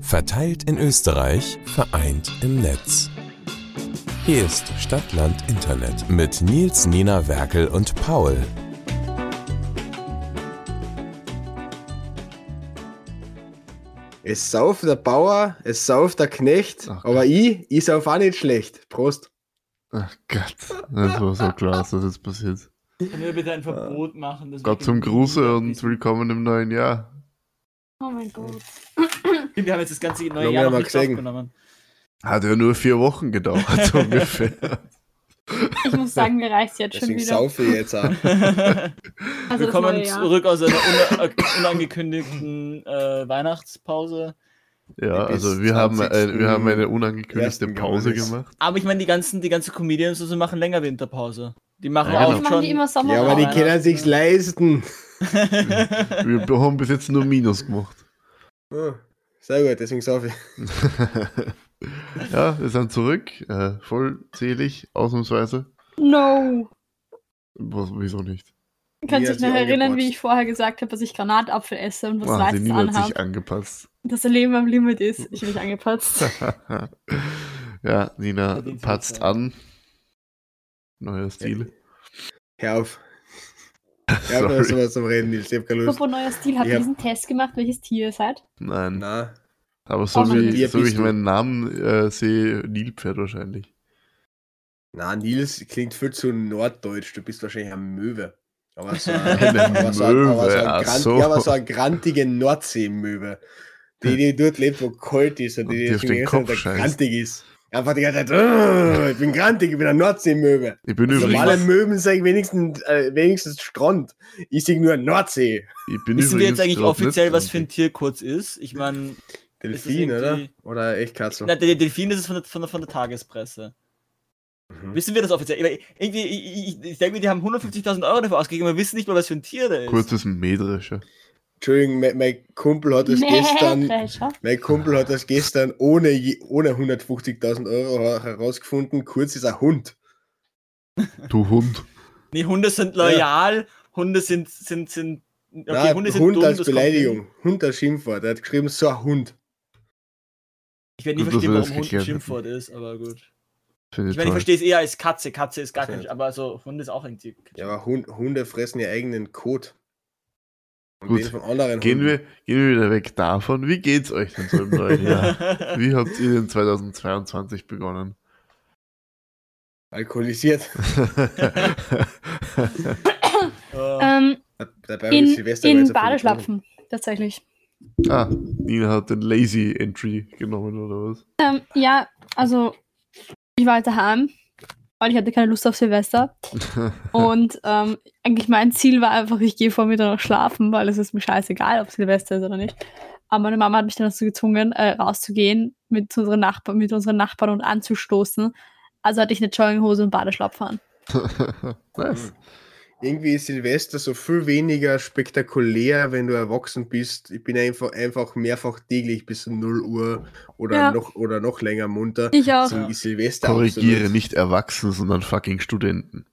Verteilt in Österreich, vereint im Netz. Hier ist Stadtland Internet mit Nils, Nina, Werkel und Paul. Es sauft der Bauer, es sauft der Knecht, Ach aber ich, ich sauf auch nicht schlecht. Prost. Ach Gott, das war so klar, dass das jetzt passiert. Können wir bitte ein Verbot machen? dass Gott zum Gruße und willkommen im neuen Jahr. Oh mein Gott. Wir haben jetzt das ganze neue Lange Jahr noch nicht aufgenommen. Hat ja nur vier Wochen gedauert, so ungefähr. Ich muss sagen, mir reicht jetzt schon Deswegen wieder. saufe ich jetzt auch. Also wir kommen zurück aus einer una unangekündigten äh, Weihnachtspause. Ja, Bis also wir haben, ein, 20. wir haben eine unangekündigte Pause gemacht. Aber ich meine, die ganzen, die ganzen Comedians und so machen länger Winterpause. Die machen Ja, auch genau. schon. die immer Sommer. Ja, aber die können sich's leisten. Wir haben bis jetzt nur Minus gemacht. Oh, sehr gut, deswegen saufe ich. ja, wir sind zurück, äh, vollzählig, ausnahmsweise. No. Was, wieso nicht? Kannst hat dich noch erinnern, angepasst. wie ich vorher gesagt habe, dass ich Granatapfel esse und was Ah, die Weißes Nina hat anhabe? sich angepasst. Dass der Leben am Limit ist. Ich bin nicht angepasst. ja, Nina patzt an. Neuer Stil. Hör auf. Auf, Sorry. sowas zum Reden, Nils. Ich hab keine Lust. Apropos neuer Stil, habt ihr Ja. diesen Test gemacht, welches Tier ihr seid? Nein, Na, aber so Oh wie, so wie ich du? meinen Namen äh, sehe, Nilpferd wahrscheinlich. na, Nils klingt viel zu norddeutsch. Du bist wahrscheinlich ein Möwe. Aber so ein, Eine ja, grantige Nordseemöwe. Die, die dort lebt, wo kalt ist und Und die, die auf den Kopf scheißt. grantig ist. Einfach die ganze Zeit, "Oh, ich bin grantig, ich bin ein Nordseemöwe. Ich bin Normale übrigens, Möwen sagen wenigstens, äh, wenigstens Strand. Ich sehe nur Nordsee. ich bin Wissen wir jetzt eigentlich offiziell, was für ein. Tier kurz ist? Ich meine, Delfin, oder? Oder echt Katze? na, der Delfin ist es von der, von der, von der Tagespresse. Mhm. Wissen wir das offiziell? Weil Irgendwie, ich, ich, ich denke mir, die haben 150.000 Euro dafür ausgegeben, aber wir wissen nicht mal, was für ein Tier der ist. Kurzes Mähdrescher. Entschuldigung, mein, mein Kumpel hat das gestern, Mähdrescher. mein Kumpel hat das gestern ohne, ohne 150.000 Euro her- herausgefunden. Kurz ist ein Hund. Du Hund. Nee, Hunde sind loyal, Hunde sind, sind, sind, okay, Nein, Hunde sind Hund dumm, als. Beleidigung. Hund als Schimpfwort. Er hat geschrieben, so ein Hund. Ich werde nie Gut, verstehen, warum Hund ein Schimpfwort ist, aber gut. Finde Ich ich meine, ich toll. verstehe es eher als Katze. Katze ist gar kein, nicht. aber so Hund ist auch ein Tier. Ja, aber Hund, Hunde fressen ihren eigenen Kot. Und Gut. von anderen Gehen wir, gehen wir wieder weg davon. Wie geht's euch denn so im neuen Jahr? Wie habt ihr denn 2022 begonnen? Alkoholisiert. Äh, Ähm, Dabei in in Badeschlapfen, tatsächlich. ah, Nina hat den Lazy Entry genommen, oder was? Ähm, ja, also ich war halt daheim, weil ich hatte keine Lust auf Silvester. Und ähm, eigentlich mein Ziel war einfach, ich gehe vor Mitternacht schlafen, weil es ist mir scheißegal, ob Silvester ist oder nicht. Aber meine Mama hat mich dann dazu gezwungen, äh, rauszugehen mit unseren, Nachbarn, mit unseren Nachbarn und anzustoßen. Also hatte ich eine Jogginghose und Badeschlapfen an. nice. Irgendwie ist Silvester so viel weniger spektakulär, wenn du erwachsen bist. Ich bin einfach, einfach mehrfach täglich bis um 0 Uhr oder, Ja. noch, oder noch länger munter. Ich auch. So Silvester Korrigiere, absolut. nicht erwachsen, sondern fucking Studenten.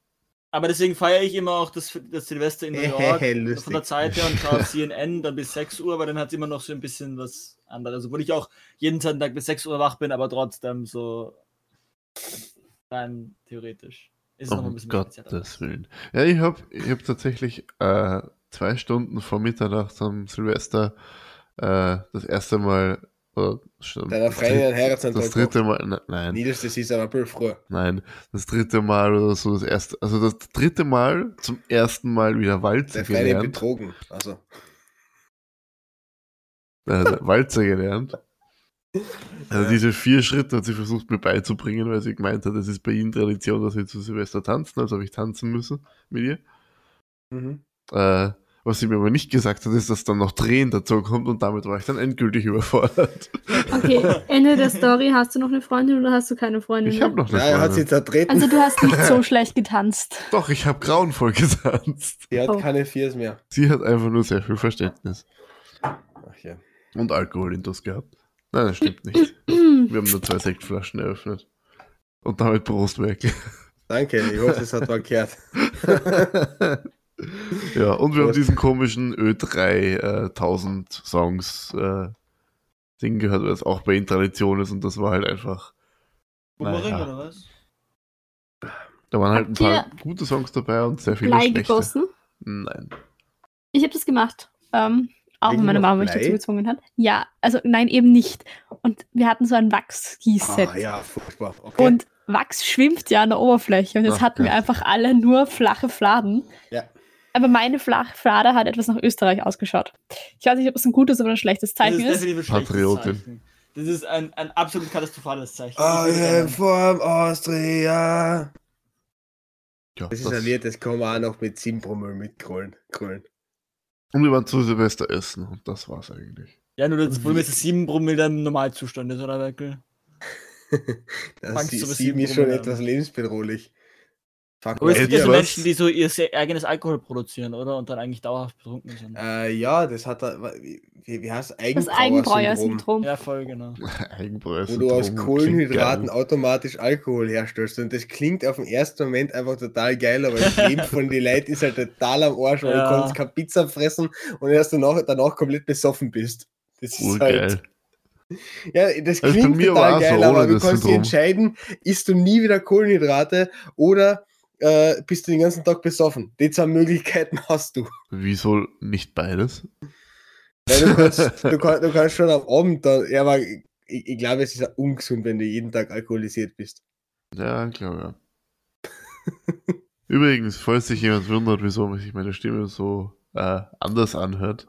aber deswegen feiere ich immer auch das, das Silvester in New York Lustig. von der Zeit her und schaue CNN dann bis 6 Uhr, weil dann hat es immer noch so ein bisschen was anderes. Also, Obwohl ich auch jeden Sonntag bis 6 Uhr wach bin, aber trotzdem so rein theoretisch. Ist noch ein Um bisschen Gottes Willen. Ja, ich habe ich hab tatsächlich äh, zwei Stunden vor Mitternacht am Silvester äh, das erste Mal. Oder, schon, Deiner das, Freundin Heiratsantrag das dritte Mal. ne- Nein, Nieders, das ist aber ein bisschen früh. nein. Das dritte Mal oder so, das erste. Also das dritte Mal zum ersten Mal wieder Walzer Der Freundin gelernt. betrogen. Also, äh, Walzer gelernt. Also diese vier Schritte hat sie versucht mir beizubringen, weil sie gemeint hat, es ist bei ihnen Tradition, dass wir zu Silvester tanzen, also habe ich tanzen müssen mit ihr. mhm. Äh, was sie mir aber nicht gesagt hat, ist, dass dann noch Drehen dazu kommt und damit war ich dann endgültig überfordert. Okay, Ende der Story. Hast du noch eine Freundin oder hast du keine Freundin? Ich habe noch eine ja, er hat sie Freundin. zertreten. Also du hast nicht so schlecht getanzt. Doch, ich habe grauenvoll getanzt. Sie hat Oh. keine Viers mehr. Sie hat einfach nur sehr viel Verständnis Ach ja. und Alkohol in das gehabt. Nein, das stimmt nicht. Wir haben nur zwei Sektflaschen eröffnet. Und damit Prost weg. Danke, ich hoffe, es hat mal gehört. ja, und wir haben diesen komischen Ö3 äh, 1000 Songs äh, Ding gehört, weil es auch bei ihnen Tradition ist und das war halt einfach. Naja. oder was? Da waren halt ein Habt paar ihr gute Songs dabei und sehr viele Blei schlechte. gegossen. Nein. Ich habe das gemacht. Ähm, auch wenn meine Mama mich dazu gezwungen hat. Ja, also nein, eben nicht. Und wir hatten so ein Wachsgießset. Ah, ja, furchtbar. Okay. Und Wachs schwimmt ja an der Oberfläche. Und jetzt Ach hatten wir einfach alle nur flache Fladen. Ja. Aber meine flache Flade hat etwas nach Österreich ausgeschaut. Ich weiß nicht, ob das ein gutes oder ein schlechtes Das Zeichen ist ist. definitiv ein schlechtes Patriotin. Zeichen. Das ist ein, ein absolut katastrophales Zeichen. I Ich am gerne- from Austria. Ja, Das ist ein Lied, das kann man auch noch mit 7 Promille mitgrollen. Und wir waren zu Silvester essen und das war's eigentlich. Ja, nur das Problem ist, dass 7 Promille im Normalzustand ist, oder Weckel? Das Fangst sieben sieben ist schon etwas lebensbedrohlich. Fuck, Aber es gibt ja so? Menschen, die so ihr eigenes Alkohol produzieren, oder? Und dann eigentlich dauerhaft betrunken sind. Äh, ja, das hat er, wie, wie heißt Das Eigenbrauer-Syndrom. Ja, voll, genau. Eigenbräu. wo du aus Kohlenhydraten automatisch Alkohol herstellst. Und das klingt auf den ersten Moment einfach total geil, aber das Leben von den Leuten ist halt total am Arsch, weil Ja. du kannst keine Pizza fressen und erst danach, danach komplett besoffen bist. Das ist Urgeil. halt. Ja, das Also klingt mir total so geil, ohne aber du kannst dich entscheiden, isst du nie wieder Kohlenhydrate oder äh, bist du den ganzen Tag besoffen. Die zwei Möglichkeiten hast du. Wieso nicht beides? Weil du, kannst, du, kann, du kannst schon am Abend dann, ja, aber ich, ich glaube, es ist ungesund, wenn du jeden Tag alkoholisiert bist. Ja, klar, ja. Übrigens, falls sich jemand wundert, wieso sich meine Stimme so äh, anders anhört,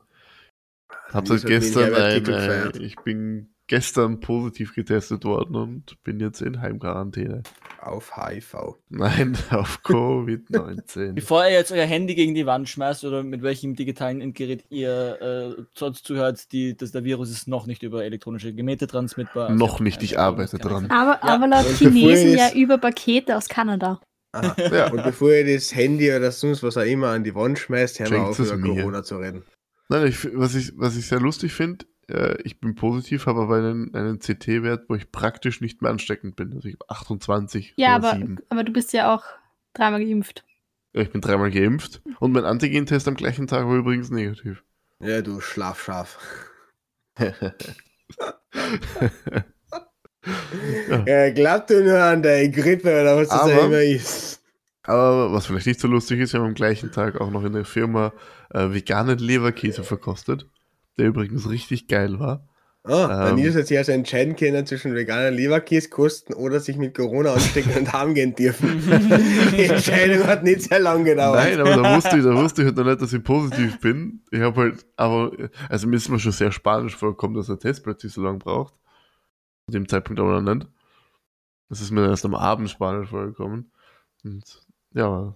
hab Nils seit den gestern ein, äh, ich bin gestern positiv getestet worden und bin jetzt in Heimquarantäne. Auf HIV. Nein, auf Covid-19. Bevor ihr jetzt euer Handy gegen die Wand schmeißt oder mit welchem digitalen Endgerät ihr äh, sonst zuhört, die, das, der Virus ist noch nicht über elektronische Gemäte transmittbar. Also Noch nicht, ich arbeite dran. Aber, Ja, aber laut Chinesen ja über Pakete aus Kanada. Aha. Ja. Und bevor ihr das Handy oder sonst was auch immer an die Wand schmeißt, hören wir auf, über mir. Corona zu reden. Nein, ich, was, ich, was ich sehr lustig finde, äh, ich bin positiv, habe aber einen, einen CT-Wert, wo ich praktisch nicht mehr ansteckend bin. Also ich habe 28 Ja, aber, 7. aber du bist ja auch dreimal geimpft. Ja, ich bin dreimal geimpft und mein Antigentest am gleichen Tag war übrigens negativ. Ja, du Schlafschaf. Ja, glaubt ihr nur an deine Grippe oder was das Aber- auch immer ist. Aber was vielleicht nicht so lustig ist, wir haben am gleichen Tag auch noch in der Firma äh, veganen Leberkäse verkostet, der übrigens richtig geil war. Ah, der Ähm. Nils hat sich also entscheiden können zwischen veganer Leberkäse kosten oder sich mit Corona anstecken und heimgehen dürfen. Die Entscheidung hat nicht sehr lange gedauert. Nein, aber da wusste ich, da wusste ich halt noch nicht, dass ich positiv bin. Ich habe halt, aber, also mir ist mir schon sehr spanisch vorgekommen, dass der Test plötzlich so lange braucht. Zu dem Zeitpunkt aber noch nicht. Das ist mir dann erst am Abend spanisch vorgekommen. Und ja,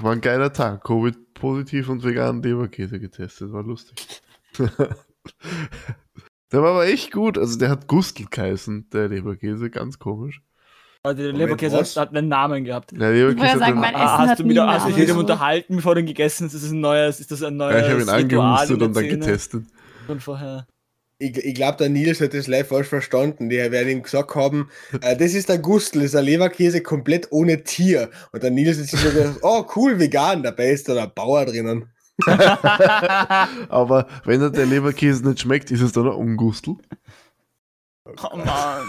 war ein geiler Tag. Covid-positiv und veganen Leberkäse getestet. War lustig. der war aber echt gut. Also der hat Gustl geheißen, der Leberkäse. Ganz komisch. Also der Moment, Leberkäse was? hat, hat einen Namen gehabt. Der Leberkäse wollte hat sagen, einen- mein Ah, Essen hast hat du wieder nie hast du mit dem unterhalten, bevor du ihn gegessen hast? Ist das ein neues, ist das ein neues ja, ich habe ihn angehustet und dann getestet. Von vorher. Ich, ich glaube, der Nils hat das live falsch verstanden. Die werden ihm gesagt haben, äh, das ist der Gustl, das ist ein Leberkäse komplett ohne Tier. Und der Nils hat sich so gedacht, oh cool, vegan, dabei ist da der Bauer drinnen. Aber wenn er der Leberkäse nicht schmeckt, ist es dann ein Ungustel. Oh Mann.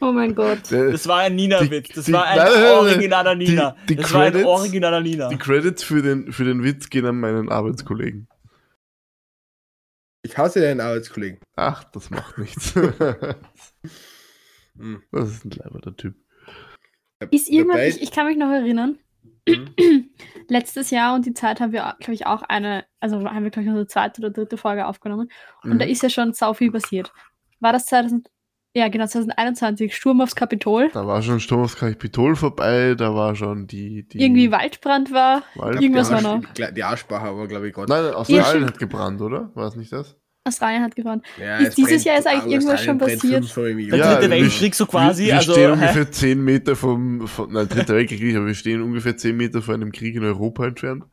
Oh mein Gott. Das war ein Nina-Witz. Das die- war ein nein, originaler Nina. die das war ein Credits- originaler Nina. die Credits für den, für den Witz gehen an meinen Arbeitskollegen. Ich hasse deinen Arbeitskollegen. Ach, das macht nichts. Das ist ein leiberter Typ. Ist irgendwann, ich, ich kann mich noch erinnern, Hm. letztes Jahr und die Zeit haben wir, glaube ich, auch eine, also haben wir, glaube ich, unsere zweite oder dritte Folge aufgenommen. Und Mhm. da ist ja schon sau viel passiert. War das 2000, ja genau, 2021, Sturm aufs Kapitol, Da war schon Sturm aufs Kapitol vorbei, da war schon die. die irgendwie Waldbrand war, Wald- irgendwas die war Arsch- noch. Die, Arschbacher war, glaube ich, gerade. Nein, Australien hat gebrannt, oder? War es nicht das? Australien hat gebrannt. Ja, Ist es dieses Jahr ist eigentlich irgendwas schon passiert? Der Jahr. dritte Weltkrieg so quasi. Wir, wir also, stehen hä? ungefähr 10 Meter vom. Von, nein, dritter Weltkrieg nicht, aber wir stehen ungefähr 10 Meter von einem Krieg in Europa entfernt.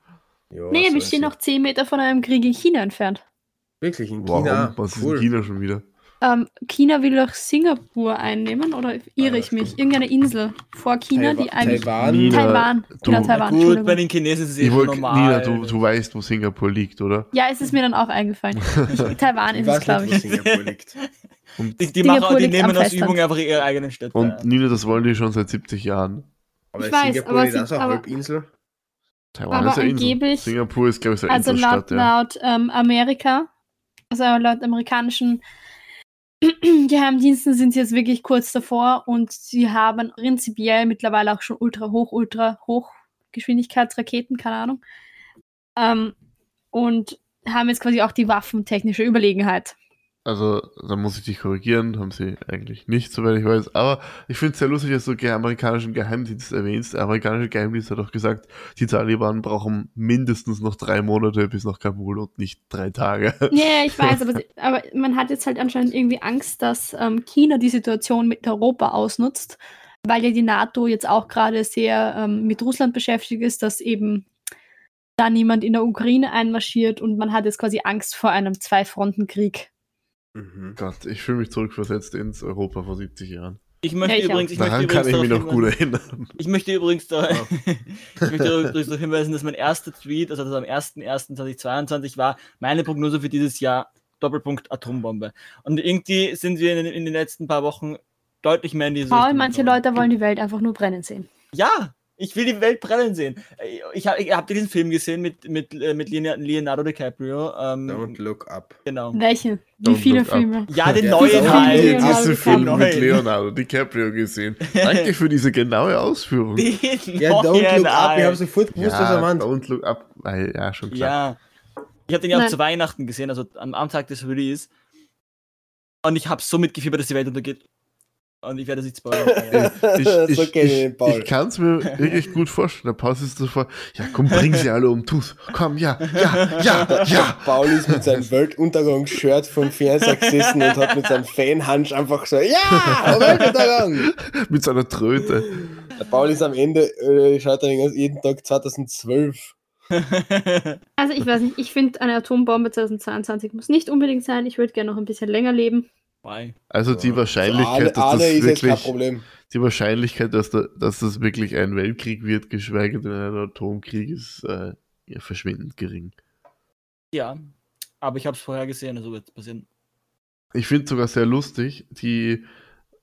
Ja, nee, so wir ist stehen noch 10 Meter von einem Krieg in China entfernt. Wirklich, in Warum? China. Was ist cool. in China schon wieder? Ähm, China will doch Singapur einnehmen oder irre Ah, ich mich? Irgendeine Insel vor China, die Taiwan- eigentlich. Taiwan. Nina, Taiwan. du- Genau, Na Taiwan. Gut, bei den Chinesen ist es eh schon wollt, normal. Nina, du, du weißt, wo Singapur liegt, oder? Ja, es ist mir dann auch eingefallen. Ich, Taiwan ist es, glaube ich. Singapur liegt. Und, Die, die, Singapur machen, die nehmen aus. Übung einfach ihre eigenen Städte. und Nina, das wollen die schon seit 70 Jahren. Aber Ich weiß, Singapur aber nicht auch eine aber- Halbinsel? Taiwan Aber ist ja Insel. angeblich- Singapur ist, glaube ich, so eine Also laut, Inselstadt, ja. laut ähm, Amerika, also laut amerikanischen Geheimdiensten sind jetzt wirklich kurz davor und sie haben prinzipiell mittlerweile auch schon ultra hoch, ultra Hochgeschwindigkeitsraketen, keine Ahnung. Ähm, und haben jetzt quasi auch die waffentechnische Überlegenheit. Also, da muss ich dich korrigieren, haben sie eigentlich nicht, soweit ich weiß. Aber ich finde es sehr lustig, dass du den amerikanischen Geheimdienst erwähnst. Der amerikanische Geheimdienst hat auch gesagt, die Taliban brauchen mindestens noch drei Monate bis nach Kabul und nicht drei Tage. Ja, ich weiß, aber, aber man hat jetzt halt anscheinend irgendwie Angst, dass ähm, China die Situation mit Europa ausnutzt, weil ja die NATO jetzt auch gerade sehr ähm, mit Russland beschäftigt ist, dass eben da niemand in der Ukraine einmarschiert und man hat jetzt quasi Angst vor einem Zwei-Fronten-Krieg. Mhm. Gott, ich fühle mich zurückversetzt ins Europa vor 70 Jahren. Ich möchte Ja, ich übrigens, ich möchte Daran kann übrigens ich mich darauf noch gut hinweisen- erinnern. Ich möchte übrigens, da, Ja. ich möchte übrigens darauf hinweisen, dass mein erster Tweet, also das am 01.01.2022 war, meine Prognose für dieses Jahr, Doppelpunkt Atombombe. Und irgendwie sind wir in, in den letzten paar Wochen deutlich mehr in diese Paul, Richtung manche. Leute wollen die Welt einfach nur brennen sehen. Ja, ich will die Welt brennen sehen. Ich habe ich hab diesen Film gesehen mit, mit, äh, mit Leonardo DiCaprio. Ähm, Don't look up. genau. Welche? Wie Don't viele. Filme? Ja, den Ja, neuen diese halt. Film- Leonardo Diese Film DiCaprio. mit Leonardo DiCaprio gesehen. Danke für diese genaue Ausführung. Den Ja, don't neuen look up. Ich habe halt. sofort gewusst, was er Ja, meint. Don't Look Up, ja, schon klar. Ja. Ich habe den ja auch zu Weihnachten gesehen, also am, am Tag des Release. Und ich habe so mitgefiebert, dass die Welt untergeht. Und ich werde es nicht spoilern. Ich, so ich, kenne ich ich kann es mir wirklich gut vorstellen. Der Paul ist sofort, ja komm, bring sie alle um, tu's. Komm, ja, ja, ja, ja. Paul ist mit seinem Weltuntergangsshirt vom Fernseher gesessen und hat mit seinem Fanhunch einfach so, ja, Weltuntergang! Mit seiner Tröte. Der Paul ist am Ende, äh, schaut er jeden Tag 2012. Also ich weiß nicht, ich finde eine Atombombe 2022 muss nicht unbedingt sein. Ich würde gerne noch ein bisschen länger leben. Why? Also die Für Wahrscheinlichkeit, dass alle, das alle ist jetzt kein wirklich, Problem. die Wahrscheinlichkeit, dass, da, dass das wirklich ein Weltkrieg wird, geschweige denn ein Atomkrieg, ist äh, ja, verschwindend gering. Ja, aber ich habe es vorher gesehen, also wird es passieren. Ich finde sogar sehr lustig, die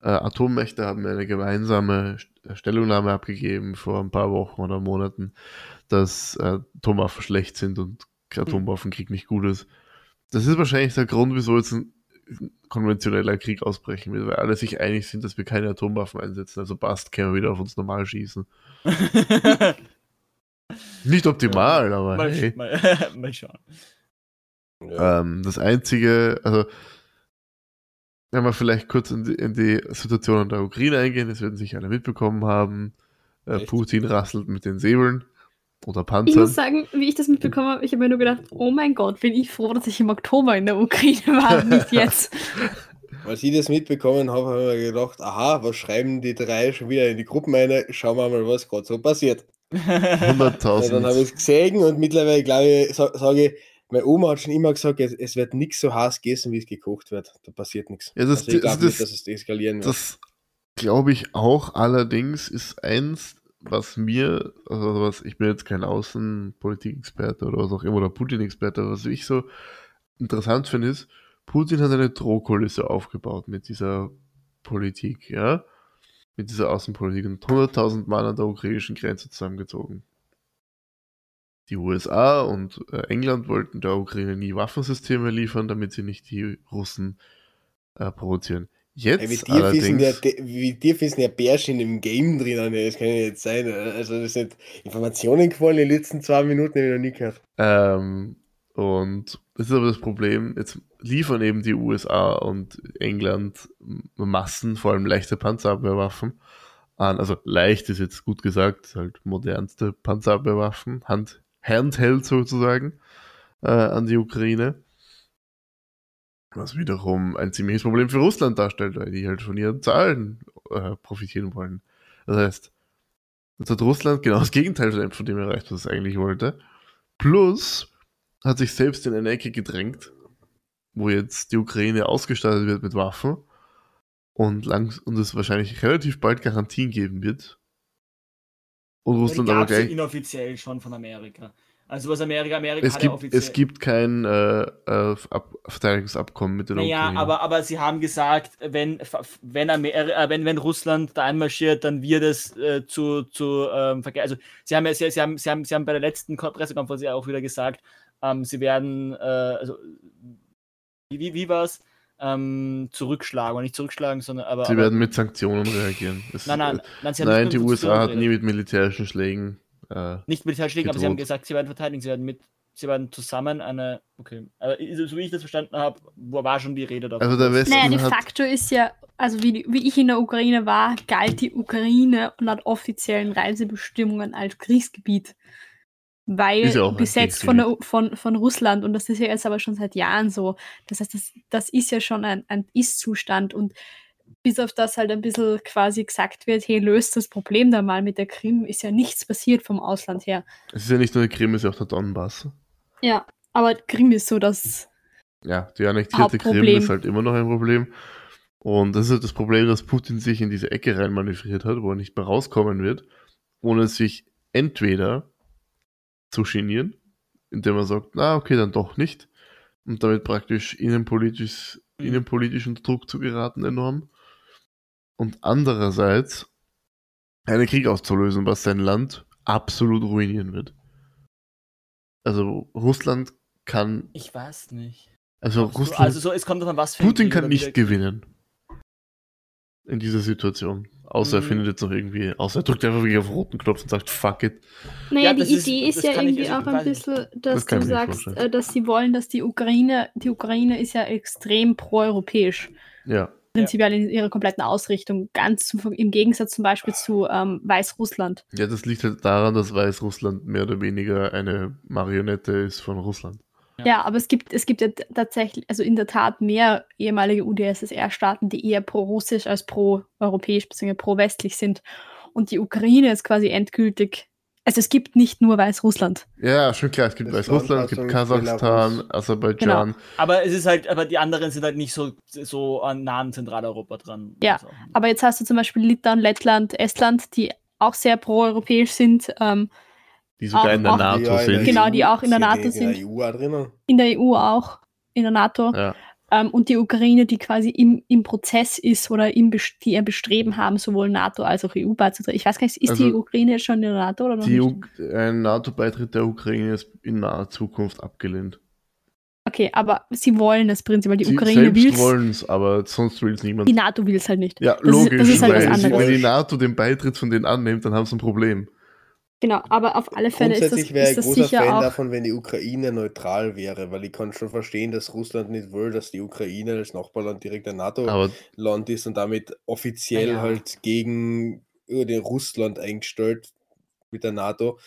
äh, Atommächte haben eine gemeinsame St- Stellungnahme abgegeben vor ein paar Wochen oder Monaten, dass äh, Atomwaffen schlecht sind und Atomwaffenkrieg nicht gut ist. Das ist wahrscheinlich der Grund, wieso jetzt ein konventioneller Krieg ausbrechen wird, weil alle sich einig sind, dass wir keine Atomwaffen einsetzen. Also passt, können wir wieder auf uns normal schießen. Nicht optimal, aber mal, hey. mal, mal schauen. Ja. Ähm, das einzige, also, wenn wir vielleicht kurz in die, in die Situation in der Ukraine eingehen, das werden sich alle mitbekommen haben. Äh? Putin rasselt mit den Säbeln oder Ich Panzern. muss sagen, wie ich das mitbekommen habe, ich habe mir nur gedacht, oh mein Gott, bin ich froh, dass ich im Oktober in der Ukraine war, nicht jetzt. Als ich das mitbekommen habe, habe ich mir gedacht, aha, was schreiben die drei schon wieder in die Gruppen eine? Schauen wir mal, was gerade so passiert. Ja, dann habe 100.000. ich es gesehen und mittlerweile, glaube ich, sa- sage ich, meine Oma hat schon immer gesagt, es, es wird nichts so heiß gegessen, wie es gekocht wird. Da passiert nichts. Ja, das- also ich das- glaube nicht, das- dass es deeskalieren wird. Das glaube ich auch. Allerdings ist eins, was mir, also was, ich bin jetzt kein Außenpolitikexperte oder was auch immer, oder Putin-Experte, was ich so interessant finde, ist, Putin hat eine Drohkulisse aufgebaut mit dieser Politik, ja, mit dieser Außenpolitik und 100.000 Mann an der ukrainischen Grenze zusammengezogen. Die USA und äh, England wollten der Ukraine nie Waffensysteme liefern, damit sie nicht die Russen äh, provozieren. Jetzt Ey, wie, der, allerdings, de- wie denn der Bärsch in dem Game drinnen? Das kann ja nicht sein. Also, das sind Informationen gefallen in den letzten zwei Minuten, die ich noch nie gehört. ähm, und das ist aber das Problem, jetzt liefern eben die USA und England Massen, vor allem leichte Panzerabwehrwaffen an. Also leicht ist jetzt gut gesagt, halt modernste Panzerabwehrwaffen, Hand, Handheld sozusagen, äh, an die Ukraine. Was wiederum ein ziemliches Problem für Russland darstellt, weil die halt von ihren Zahlen äh, profitieren wollen. Das heißt, jetzt hat Russland genau das Gegenteil von dem- erreicht, was es eigentlich wollte. Plus hat sich selbst in eine Ecke gedrängt, wo jetzt die Ukraine ausgestattet wird mit Waffen und, langs und es wahrscheinlich relativ bald Garantien geben wird. Und Russland aber gleich. inoffiziell schon von Amerika. Also was Amerika, Amerika Es hat ja gibt, offiziell. es gibt kein äh, äh, Ab Verteidigungsabkommen mit der naja, Ukraine. aber, aber sie haben gesagt, wenn, wenn, Amer äh, wenn, wenn Russland da einmarschiert, dann wird es äh, zu, zu ähm. Also sie haben, ja- sie, sie, haben, sie, haben, sie haben bei der letzten Ko- Pressekonferenz ja auch wieder gesagt, ähm, sie werden, äh, also wie, wie, war es? Ähm, zurückschlagen, oder nicht zurückschlagen, sondern aber. Sie aber, werden mit Sanktionen reagieren. Es- Nein, nein, nein, haben nein nicht die USA hat nie mit militärischen Schlägen. Äh, Nicht Militärschlägen, aber sie haben gesagt, sie werden verteidigen, sie werden mit, sie werden zusammen eine, okay, aber so wie ich das verstanden habe, wo war schon die Rede davon. Also der Westen Naja, de hat- facto ist ja, also wie, wie ich in der Ukraine war, galt die Ukraine laut offiziellen Reisebestimmungen als Kriegsgebiet. Weil Ist ja besetzt von, der, von, von Russland und das ist ja jetzt aber schon seit Jahren so. Das heißt, das, das ist ja schon ein, ein Ist-Zustand und bis auf das halt ein bisschen quasi gesagt wird, hey, löst das Problem da mal mit der Krim, ist ja nichts passiert vom Ausland her. es ist ja nicht nur die Krim, es ist ja auch der Donbass. Ja, aber Krim ist so das Ja, die annektierte Krim ist halt immer noch ein Problem. Und das ist halt das Problem, dass Putin sich in diese Ecke reinmanövriert hat, wo er nicht mehr rauskommen wird, ohne sich entweder zu genieren, indem er sagt, na okay, dann doch nicht, und damit praktisch innenpolitisch, innenpolitischen Druck zu geraten enorm. Und andererseits einen Krieg auszulösen, was sein Land absolut ruinieren wird. Also Russland kann, ich weiß nicht. also Russland, also so, es kommt davon, was für ein Putin kann nicht gewinnen. In dieser Situation. Außer er Mhm. findet jetzt noch irgendwie, außer er drückt einfach wieder auf den roten Knopf und sagt, fuck it. Naja, Ja, die ist- Idee ist, ja irgendwie also, auch ein bisschen, dass Das du sagst, vorstellen. äh, dass sie wollen, dass die Ukraine, die Ukraine ist ja extrem proeuropäisch, Ja. Prinzipiell in ihrer kompletten Ausrichtung, ganz zum, im Gegensatz zum Beispiel zu ähm, Weißrussland. Ja, das liegt halt daran, dass Weißrussland mehr oder weniger eine Marionette ist von Russland. Ja. Ja. aber es gibt, es gibt ja tatsächlich, also in der Tat mehr ehemalige UdSSR-Staaten, die eher pro-russisch als pro-europäisch bzw. pro-westlich sind. Und die Ukraine ist quasi endgültig, also es gibt nicht nur Weißrussland. Ja, schon klar, es gibt Weißrussland, Land es gibt Kasachstan, Belarus. Aserbaidschan. Aber es ist halt, aber die anderen sind halt nicht so, so an nah an Zentraleuropa dran. Ja, Also, Aber jetzt hast du zum Beispiel Litauen, Lettland, Estland, die auch sehr proeuropäisch sind, ähm, die sogar Auch- in der auch- NATO der sind. Genau, die auch in der Sind NATO in sind. der EU auch drinnen. in der EU auch, in der NATO. Ja. Ähm, und die Ukraine, die quasi im, im Prozess ist oder im, die ein Bestreben haben, sowohl NATO als auch EU beizutreten. Ich weiß gar nicht, ist die Also, Ukraine jetzt schon in der NATO oder noch Die nicht? Ein NATO-Beitritt der Ukraine ist in naher Zukunft abgelehnt. Okay, aber sie wollen es prinzipiell. Die Sie Ukraine will es, wollen es, aber sonst will es niemand. die NATO will es halt nicht. Ja, Das ist- logisch, das ist halt was weil sie, anderes. wenn die NATO den Beitritt von denen annimmt, dann haben sie ein Problem. Genau, aber auf alle Fälle ist das, Grundsätzlich wäre ich das großer Fan auch. davon, wenn die Ukraine neutral wäre, weil ich kann schon verstehen, dass Russland nicht will, dass die Ukraine als Nachbarland direkt ein NATO-Land Aber ist und damit offiziell Naja. halt gegen äh, den Russland eingestellt mit der NATO.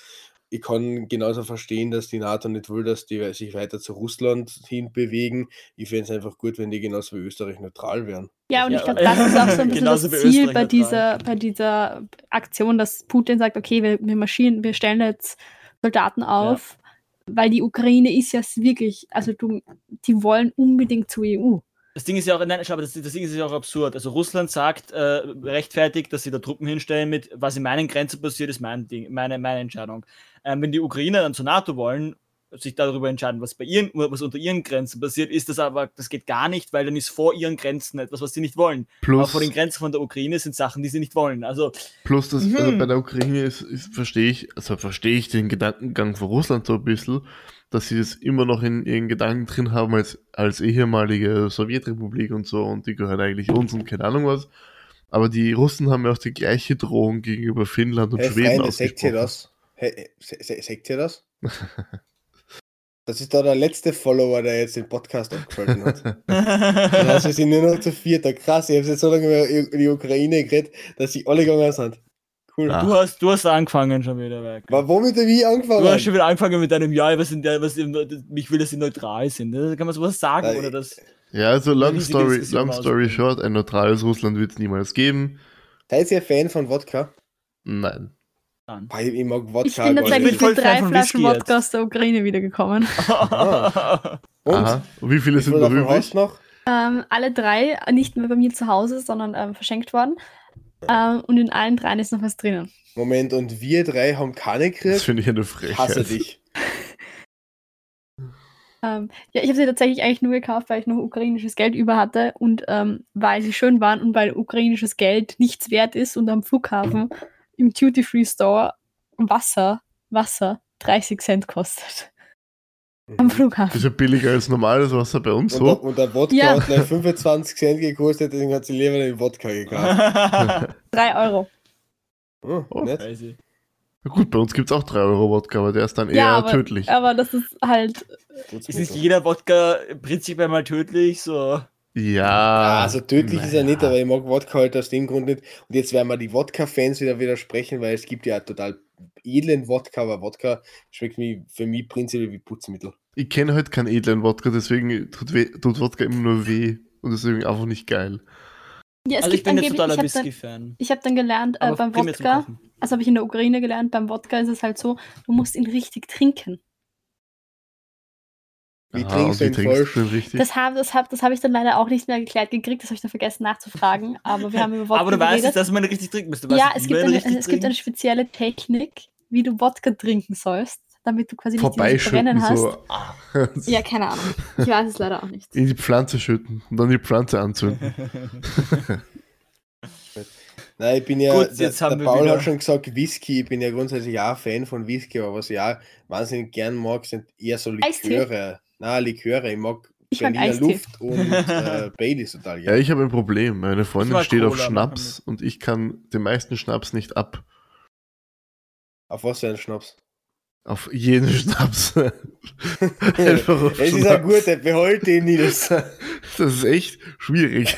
Ich kann genauso verstehen, dass die NATO nicht will, dass die sich weiter zu Russland hinbewegen. Ich fände es einfach gut, wenn die genauso wie Österreich neutral wären. Ja, und Ja, ich glaube, das ist auch so ein bisschen das Ziel bei dieser, bei dieser Aktion, dass Putin sagt, okay, wir, wir marschieren, wir stellen jetzt Soldaten auf, weil die Ukraine ist ja wirklich, also du, die wollen unbedingt zur EU. Das Ding ist ja auch, nein, aber das, das Ding ist ja auch absurd. Also Russland sagt äh, rechtfertigt, dass sie da Truppen hinstellen mit, was in meinen Grenzen passiert, ist mein Ding, meine, meine Entscheidung. Ähm, wenn die Ukrainer dann zur NATO wollen, sich darüber entscheiden, was bei ihren, was unter ihren Grenzen passiert, ist das aber, das geht gar nicht, weil dann ist vor ihren Grenzen etwas, was sie nicht wollen. Aber plus, vor den Grenzen von der Ukraine sind Sachen, die sie nicht wollen. Also, plus das, also Mhm. bei der Ukraine ist, ist verstehe ich, also verstehe ich den Gedankengang von Russland so ein bisschen, dass sie das immer noch in ihren Gedanken drin haben als, als ehemalige Sowjetrepublik und so und die gehört eigentlich uns und keine Ahnung was. Aber die Russen haben ja auch die gleiche Drohung gegenüber Finnland und Hey, Schweden Freunde, seht ihr ausgesprochen. das? Hey, se se seht ihr das? Das ist da der letzte Follower, der jetzt den Podcast abgeschaltet hat. Also wir sind nur noch zu vierter. Krass, ich habe jetzt so lange über die Ukraine geredet, dass sie alle gegangen sind. Cool. Ah. du hast, du hast angefangen schon wieder, Werk. Aber womit habe ich angefangen? Du hast schon wieder angefangen mit deinem Ja, was sind der, was ich will, dass sie neutral sind. Da kann man sowas sagen, Nein. oder das. Ja, also long story, long story short, ein neutrales Russland wird es niemals geben. Seid ihr Fan von Wodka? Nein. Dann. Boah, Ich ich mag Wodka. Ich bin tatsächlich nicht. voll mit drei Flaschen jetzt. Wodka aus der Ukraine wiedergekommen. Und? Aha. Und wie viele sind noch übrig? noch? Ähm, alle drei, nicht mehr bei mir zu Hause, sondern ähm, verschenkt worden. Ähm, und in allen dreien ist noch was drinnen. Moment, und wir drei haben keine Das gekriegt? finde ich eine Ich hasse Frechheit. dich. Ähm, ja, ich habe sie tatsächlich eigentlich nur gekauft, weil ich noch ukrainisches Geld über hatte und ähm, weil sie schön waren und weil ukrainisches Geld nichts wert ist und am Flughafen im Duty-Free Store Wasser, Wasser 30 Cent kostet. Am Das Flughafen. ist ja billiger als normales Wasser bei uns Und, so. der, und der Wodka Ja. hat gleich 25 Cent gekostet, deswegen hat sie lieber den Wodka gekauft. 3 Euro. Hm, Oh. nett. Na gut, bei uns gibt es auch 3 Euro Wodka, aber der ist dann eher Ja, aber, tödlich. aber das ist halt. Ist nicht jeder Wodka prinzipiell mal tödlich? So. Ja. Also tödlich ist er nicht, aber ich mag Wodka halt aus dem Grund nicht. Und jetzt werden wir die Wodka-Fans wieder widersprechen, weil es gibt ja total edlen Wodka, aber Wodka schmeckt mir für mich prinzipiell wie Putzmittel. Ich kenne halt keinen edlen Wodka, deswegen tut, weh, tut Wodka immer nur weh und deswegen einfach nicht geil. Ja, es also ich gibt bin jetzt totaler ich habe dann, Whisky-Fan. ich hab dann gelernt, äh, beim Wodka, das habe ich in der Ukraine gelernt, beim Wodka ist es halt so, du musst ihn richtig trinken. Wie Aha, trinkst du ihn trinkst ihn richtig? Das habe das hab, das hab ich dann leider auch nicht mehr geklärt gekriegt, das habe ich dann vergessen nachzufragen, aber wir haben über Wodka Aber du weißt geredet. nicht, dass man richtig trinken müsste. Ja, es gibt, eine, es gibt eine spezielle Technik, wie du Wodka trinken sollst, damit du quasi nicht dieses Brennen hast. so Ja, keine Ahnung. Ich weiß es leider auch nicht. in die Pflanze schütten und dann die Pflanze anzünden. Nein, ich bin ja, Gut, der, jetzt haben der wir Paul wieder- hat schon gesagt Whisky, ich bin ja grundsätzlich auch Fan von Whisky, aber was ich auch wahnsinnig gern mag, sind eher so Eistee? Nein, Liköre, ich mag Ich mag Berliner Eistee. Luft und äh, Baileys total Ja, gerne. ich habe ein Problem. Meine Freundin steht auf Cola, Schnaps und ich kann den meisten Schnaps nicht ab. Auf was für einen Schnaps? Auf jeden Schnaps. Einfach auf Es ist Schnaps. ein guter, behalte ihn Nils. Das ist echt schwierig.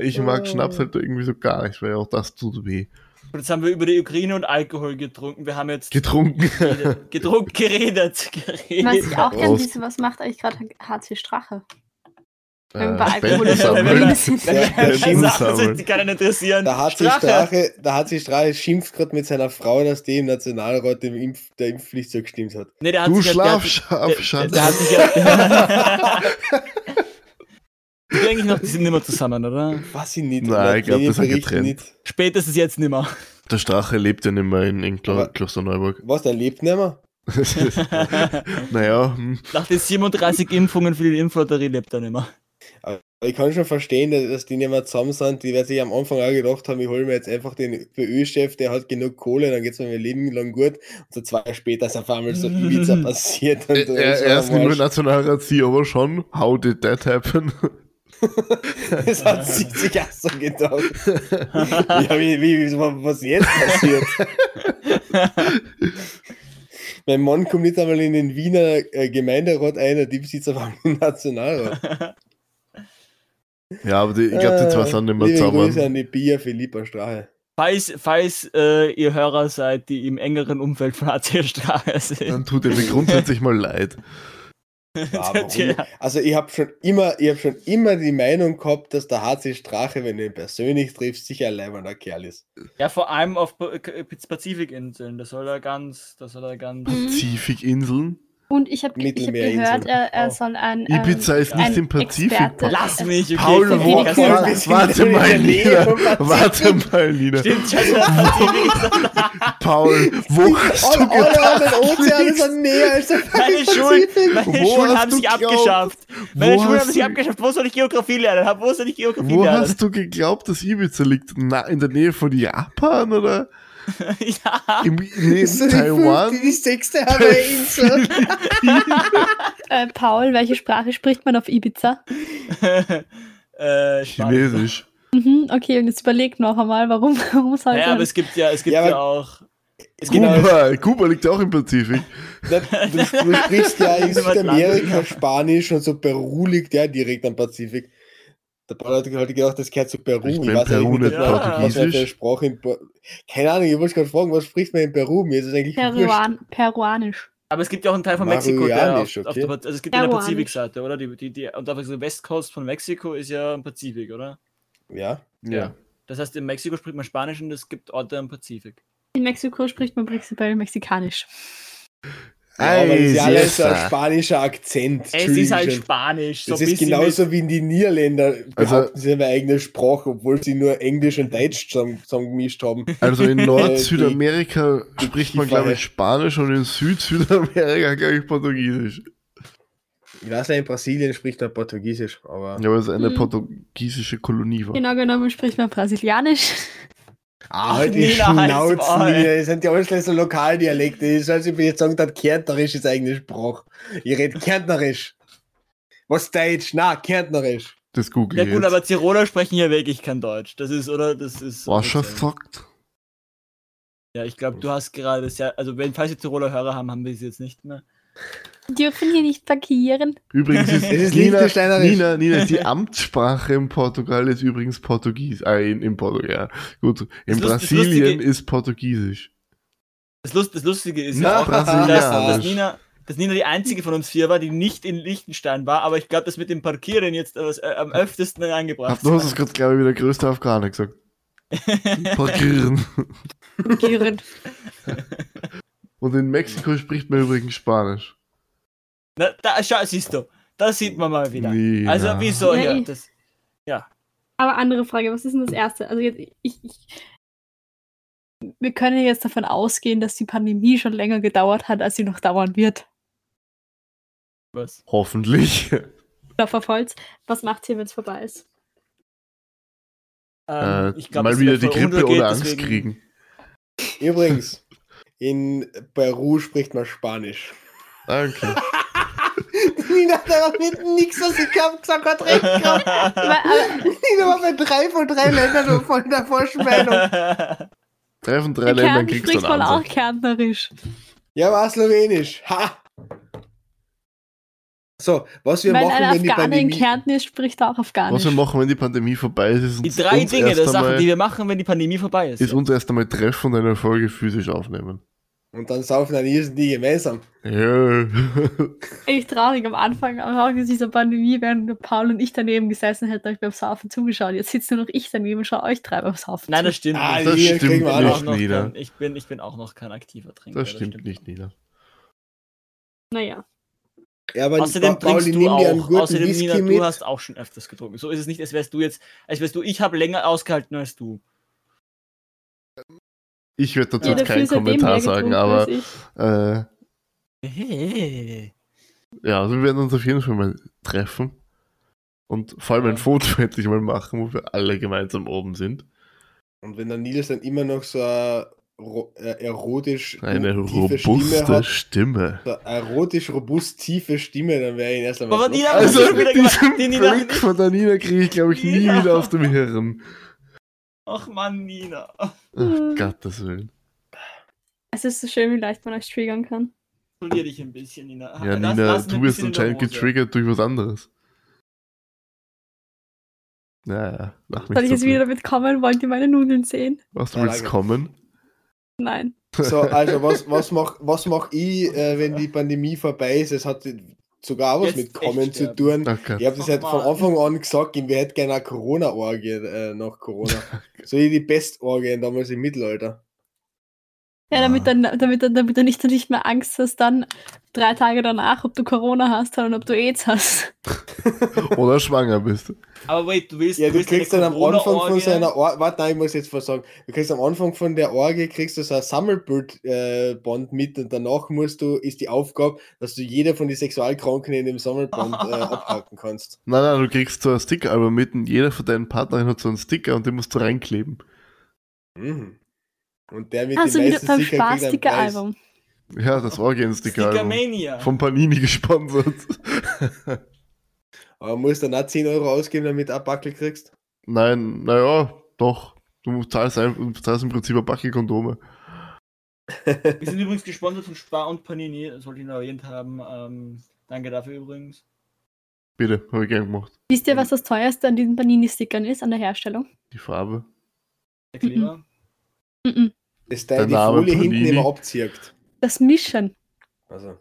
Ich mag Oh. Schnaps halt irgendwie so gar nicht, weil auch das tut weh. Und jetzt haben wir über die Ukraine und Alkohol getrunken. Wir haben jetzt Getrunken. geredet, getrunken, geredet, Was geredet. ich auch gerne wisse, was macht eigentlich gerade HC Strache? Äh, Bei Alkohol sammeln. Berlin sind- Der, der, Spenden Schimpf, Das sammeln. sollte die keinen interessieren. der HC Strache, Strache schimpft gerade mit seiner Frau, dass die im Nationalrat dem Impf, der Impfpflicht zugestimmt hat. Nee, der hat Du sich ja- der hat- der, der, Schatz. der hat sich ja. Die sind eigentlich noch, die sind nicht mehr zusammen, oder? Was ich nicht. Nein, ich glaub, das sind getrennt. nicht. Spätestens jetzt nicht mehr. Der Strache lebt ja nicht mehr in, in Klo Klosterneuburg. Was, der lebt nicht mehr? naja, hm. Nach den 37 Impfungen für die Impflotterie lebt er nicht mehr. Aber ich kann schon verstehen, dass, die nicht mehr zusammen sind. Die werden sich am Anfang auch gedacht haben, ich hole mir jetzt einfach den ÖÖ-Chef, der hat genug Kohle, dann geht es mir mein Leben lang gut. Und so zwei Jahre später ist auf einmal so Ibiza passiert. Und er, er, er ist nicht mehr. Nationalrat, sie aber schon. How did that happen? Das hat sie sich auch so gedacht. ja, wie, wie, wie, was jetzt passiert? mein Mann kommt nicht einmal in den Wiener äh, Gemeinderat ein, die sitzt auf einmal im Nationalrat. ja, aber die, ich glaube, die zwei sind nicht mehr Äh, Liebe Grüße zusammen. an die Bia Philippa Strache. Falls, falls äh, ihr Hörer seid, die im engeren Umfeld von AC Strache sind. Dann tut er mir grundsätzlich mal leid. Ja. Also ich habe schon immer, ich habe schon immer die Meinung gehabt, dass der HC Strache, wenn du ihn persönlich triffst, sicher ein leibender Kerl ist. Ja, vor allem auf Pazifikinseln. Das soll er ganz, das soll er ganz. Mhm. Pazifikinseln. Und ich habe ich hab gehört, er, er Oh. soll ein. Ibiza ähm, ist nicht im Pazifik. Experte- Lass mich, okay. Paul, ich wo, sind warte der mal, Pazifik. Warte mal, Nina. Stimmt, der Pazifik Paul, wo hast du gedacht, Ozeane du sind näher als der Meine Schulen, meine Wo Schulen hast haben du sich geglaubt? abgeschafft. Wo Meine Schulen haben sich du- abgeschafft. Wo soll ich Geografie lernen? Wo soll ich Geografie Wo lernen? hast du geglaubt, dass Ibiza liegt? Na, in der Nähe von Japan oder ja. im, die Taiwan? fünfte, die sechste Hawaii-Insel. Äh, Paul, welche Sprache spricht man auf Ibiza? äh, Spanisch. Chinesisch. Mhm, okay, und jetzt überleg noch einmal, warum, warum sollte Naja, aber es gibt ja, es gibt Ja, ja, auch. Es gibt Genau. Kuba, Kuba liegt ja auch im Pazifik. Du, du sprichst ja in Südamerika. Spanisch und so Peru liegt ja direkt am Pazifik. Der Paul hat heute gedacht, das gehört zu Peru. Ich man in weiß eigentlich Peru nicht, eine Portugiesisch? Sprache in Keine Ahnung, ich wollte gerade fragen, was spricht man in Peru? Mir ist es eigentlich wurscht. Peruan, Peruanisch. Aber es gibt ja auch einen Teil von Mexiko, der auf, Maruanisch, auf okay. der, also es gibt ja eine Peruanisch. Pazifikseite, oder? Die, die, die, und auf der Westcoast von Mexiko ist ja ein Pazifik, oder? Ja. Ja. Das heißt, in Mexiko spricht man Spanisch und es gibt Orte am Pazifik. In Mexiko spricht man prinzipiell Mexikanisch. Ja, aber das ist ja alles ein spanischer Akzent. Es ist halt. Spanisch. So Das ist genauso wie in die Niederländer Also- sie haben eine eigene Sprache, obwohl sie nur Englisch und Deutsch zusammen, zusammen gemischt haben. Also in Äh, Nord-Südamerika spricht man, glaube ich, Spanisch und in Süd-Südamerika, glaube ich, Portugiesisch. Ich weiß ja, in Brasilien spricht man Portugiesisch, aber. Ja, weil es eine Mhm. portugiesische Kolonie war. Genau genommen spricht man Brasilianisch. Ah, halt die Schnauzen. Nina. Das sind ja alles so Lokaldialekte. Als ob ich jetzt sagen darf, Kärntnerisch ist eigene Sprache. Ich rede Kärntnerisch. Was Deutsch? Na, Kärntnerisch. Das google Ja ich gut, jetzt. aber Tiroler sprechen ja wirklich kein Deutsch. Das ist, oder? Das ist. Was schon? Ja, ich glaube, du hast gerade sehr. Also, wenn falls die Tiroler Hörer haben, haben wir sie jetzt nicht mehr. Dürfen hier nicht parkieren. Übrigens ist, Es ist Nina. Nina, Nina, die Amtssprache in Portugal ist übrigens Portugies. Äh, in, in Portugal, ja. Gut. In Das Lust- Brasilien Lustige- ist Portugiesisch. Das, Lust, das Lustige ist Na, ja auch, dass, dass, Nina, dass Nina die einzige von uns vier war, die nicht in Liechtenstein war, aber ich glaube, das mit dem Parkieren jetzt äh, äh, am öftesten eingebracht. Du hast es gerade, glaube ich, wieder größte Afghaner gesagt. Parkieren. Parkieren. Und in Mexiko spricht man übrigens Spanisch. Na, da, schau, siehst du, das sieht man mal wieder. Nina. Also, wieso Ja, Das, Aber andere Frage, was ist denn das Erste? Also jetzt, ich, ich, wir können jetzt davon ausgehen, dass die Pandemie schon länger gedauert hat, als sie noch dauern wird. was? Hoffentlich. Da verfolgt. Was macht ihr, wenn es vorbei ist? Äh, Ähm, ich glaub, mal wieder die Grippe oder Angst deswegen- kriegen. Übrigens, in Peru spricht man Spanisch. Danke. Nina, da wird nichts, was ich hab gesagt hat, recht gehabt. Nina war bei drei von drei Ländern und von der Vorschmeinung. Drei von drei in Ländern kriegst du spricht einen man auch Ansatz. Kärntnerisch. Ja, war Slowenisch. Ha! So, was wir Wenn machen, ein wenn die Pandemie... Kärnten ist, spricht auch Afghanisch. Was wir machen, wenn die Pandemie vorbei ist, ist Die uns, drei uns Dinge erst der Sachen, einmal, die wir machen, wenn die Pandemie vorbei ist. ist uns erst einmal treffen und eine Folge physisch aufnehmen. Und dann saufen dann und die gemeinsam. Ja. Echt traurig am Anfang, am Anfang dieser Pandemie, während Paul und ich daneben gesessen hätten, euch beim Saufen zugeschaut. Jetzt sitzt nur noch ich daneben und schaue euch drei beim Saufen Nein, das stimmt Ah, nicht. Das stimmt nicht. auch noch kein, ich, bin, ich bin auch noch kein aktiver Trinker. Das stimmt nicht, Nina. Naja. Ja, aber Außerdem Pa- Pauli, trinkst du auch. Außerdem, Whisky Nina, mit. du hast auch schon öfters getrunken. So ist es nicht, als wärst du jetzt, als wärst du, ich habe länger ausgehalten als du. Ich werde dazu jetzt keinen Kommentar sagen, aber äh, Hey. ja, also wir werden uns auf jeden Fall mal treffen. Und vor allem ein Ja. Foto endlich mal machen, wo wir alle gemeinsam oben sind. Und wenn der Nils dann immer noch so äh, erotisch Eine tiefe Stimme robuste hat, Stimme. so eine erotisch robust tiefe Stimme, dann wäre ich ihn erst einmal Aber. Nina, Also, du wieder gemacht? diesen Die Nina- Blick von der Nina kriege ich, glaube ich, nie Nina. wieder aus dem Hirn. Ach man, Nina. Ach. Gottes Willen. Es ist so schön, wie leicht man euch triggern kann. Verlier dich ein bisschen, Nina. Ja, Lass- Nina, lass mir du der anscheinend getriggert durch was anderes. Naja, lach mich Soll ich jetzt wieder damit kommen? Wollt ihr meine Nudeln sehen? Was, du Ja, willst danke. kommen? Nein. So, also was, was mach, was mach ich, äh, wenn die Pandemie vorbei ist? Es hat sogar auch was Jetzt mit Kommen zu tun. Gott. Ich habe das halt von. Anfang an gesagt, ich hätte gerne eine Corona-Orgie äh, nach Corona. so wie die Pestorgien damals im Mittelalter. Ja, damit, Ah. dann, damit, dann, damit du nicht, nicht mehr Angst hast, dann drei Tage danach, ob du Corona hast sondern ob du AIDS hast. Oder schwanger bist. Aber wait, du willst, Ja, du willst kriegst dann am Anfang von seiner Orgie, warte, nein, ich muss jetzt was sagen. Du kriegst am Anfang von der Orgie, kriegst du so ein Sammelbildband äh, Band mit und danach musst du, ist die Aufgabe, dass du jeder von den Sexualkranken in dem Sammelband äh, abhaken kannst. Nein, nein, du kriegst so ein Sticker-Album mit und jeder von deinen Partnerinnen hat so einen Sticker und den musst du reinkleben. Mhm. Und der mit Also den wieder meisten beim Sticker einen Preis. Spaß-Sticker-Album. Ja, das Orgien-Sticker-Album. Stickermania. Von Panini gesponsert. Aber musst dann auch 10 Euro ausgeben, damit du ein Backel kriegst. Nein, naja, doch. Du zahlst, ein, du zahlst im Prinzip ein Backel Kondome. Wir sind übrigens gesponsert von Spar und Panini, das wollte ich noch erwähnt haben. Ähm, danke dafür übrigens. Bitte, habe ich gern gemacht. Wisst ihr, was das teuerste an diesen Panini-Stickern ist, an der Herstellung? Die Farbe. Der Kleber. Mhm. Das Der da die Name Folie hinten Panini. immer abzieht. Das Mischen. Also,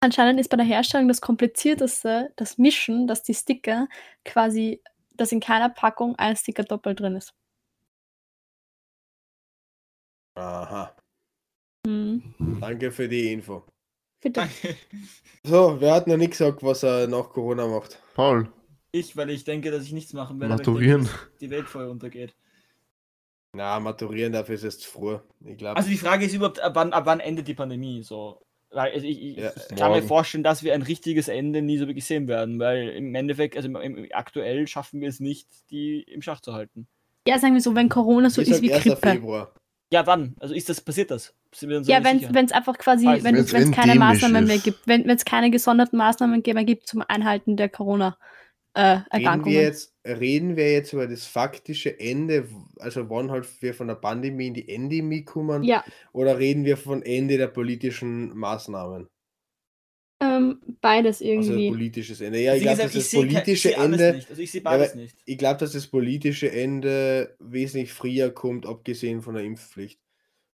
Anscheinend ist bei der Herstellung das komplizierteste das Mischen, dass die Sticker quasi, dass in keiner Packung ein Sticker doppelt drin ist. aha. Mhm. Danke für die Info. Bitte. So, wer hat noch nicht gesagt, was er nach Corona macht? Paul, Ich, weil ich denke, dass ich nichts machen werde. maturieren. denke, dass Die Welt vorher untergeht. Na, maturieren dafür ist es zu früh. Ich glaube. Also die Frage ist überhaupt, ab wann, ab wann endet die Pandemie? So, weil also ich, ich, Ja, ich kann mir vorstellen, dass wir ein richtiges Ende nie so wirklich sehen werden, weil im Endeffekt, also im, im, aktuell schaffen wir es nicht, die im Schach zu halten. Ja, sagen wir so, wenn Corona so Ich ist wie 1. Grippe. Februar. Ja, wann? Also ist das, passiert das? Sind wir uns Ja, wenn es einfach quasi, Falls- wenn es keine Maßnahmen mehr ist. gibt, wenn es keine gesonderten Maßnahmen mehr gibt zum Einhalten der Reden Corona-Erkrankungen. wir, jetzt, reden wir jetzt über das faktische Ende, also wann halt wir von der Pandemie in die Endemie kommen, ja, oder reden wir von Ende der politischen Maßnahmen? ähm, beides Also irgendwie. politisches Ende. Ja, Wie ich glaube, dass das politische Ende, Nicht. Also ich sehe Ja, beides aber- nicht. ich glaube, dass das politische Ende wesentlich früher kommt, abgesehen von der Impfpflicht.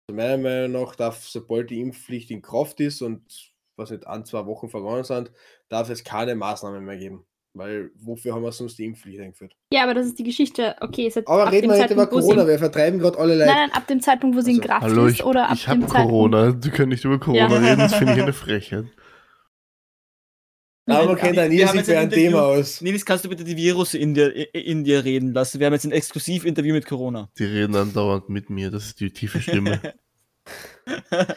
Also meiner Meinung nach darf, sobald die Impfpflicht in Kraft ist und was nicht ein, zwei Wochen vergangen sind, darf es keine Maßnahmen mehr geben. Weil wofür haben wir sonst die Impfpflicht eingeführt? Ja, aber das ist die Geschichte. Okay, seit Aber ab reden dem wir nicht über Zeitpunkt, wo sie Corona, in- wir vertreiben gerade alle Nein, Leute. nein, ab dem Zeitpunkt, wo sie in Also, Kraft Hallo, ist ich, oder ab ich habe dem Zeitpunkt. Corona. Die können nicht über Corona Ja. reden, das finde ich eine Frechheit. Aber man Wir kennt ein jetzt sich für ein Thema aus. Nils, kannst du bitte die Virus in dir, in dir reden lassen? Wir haben jetzt ein Exklusivinterview mit Corona. Die reden andauernd mit mir, das ist die tiefe Stimme.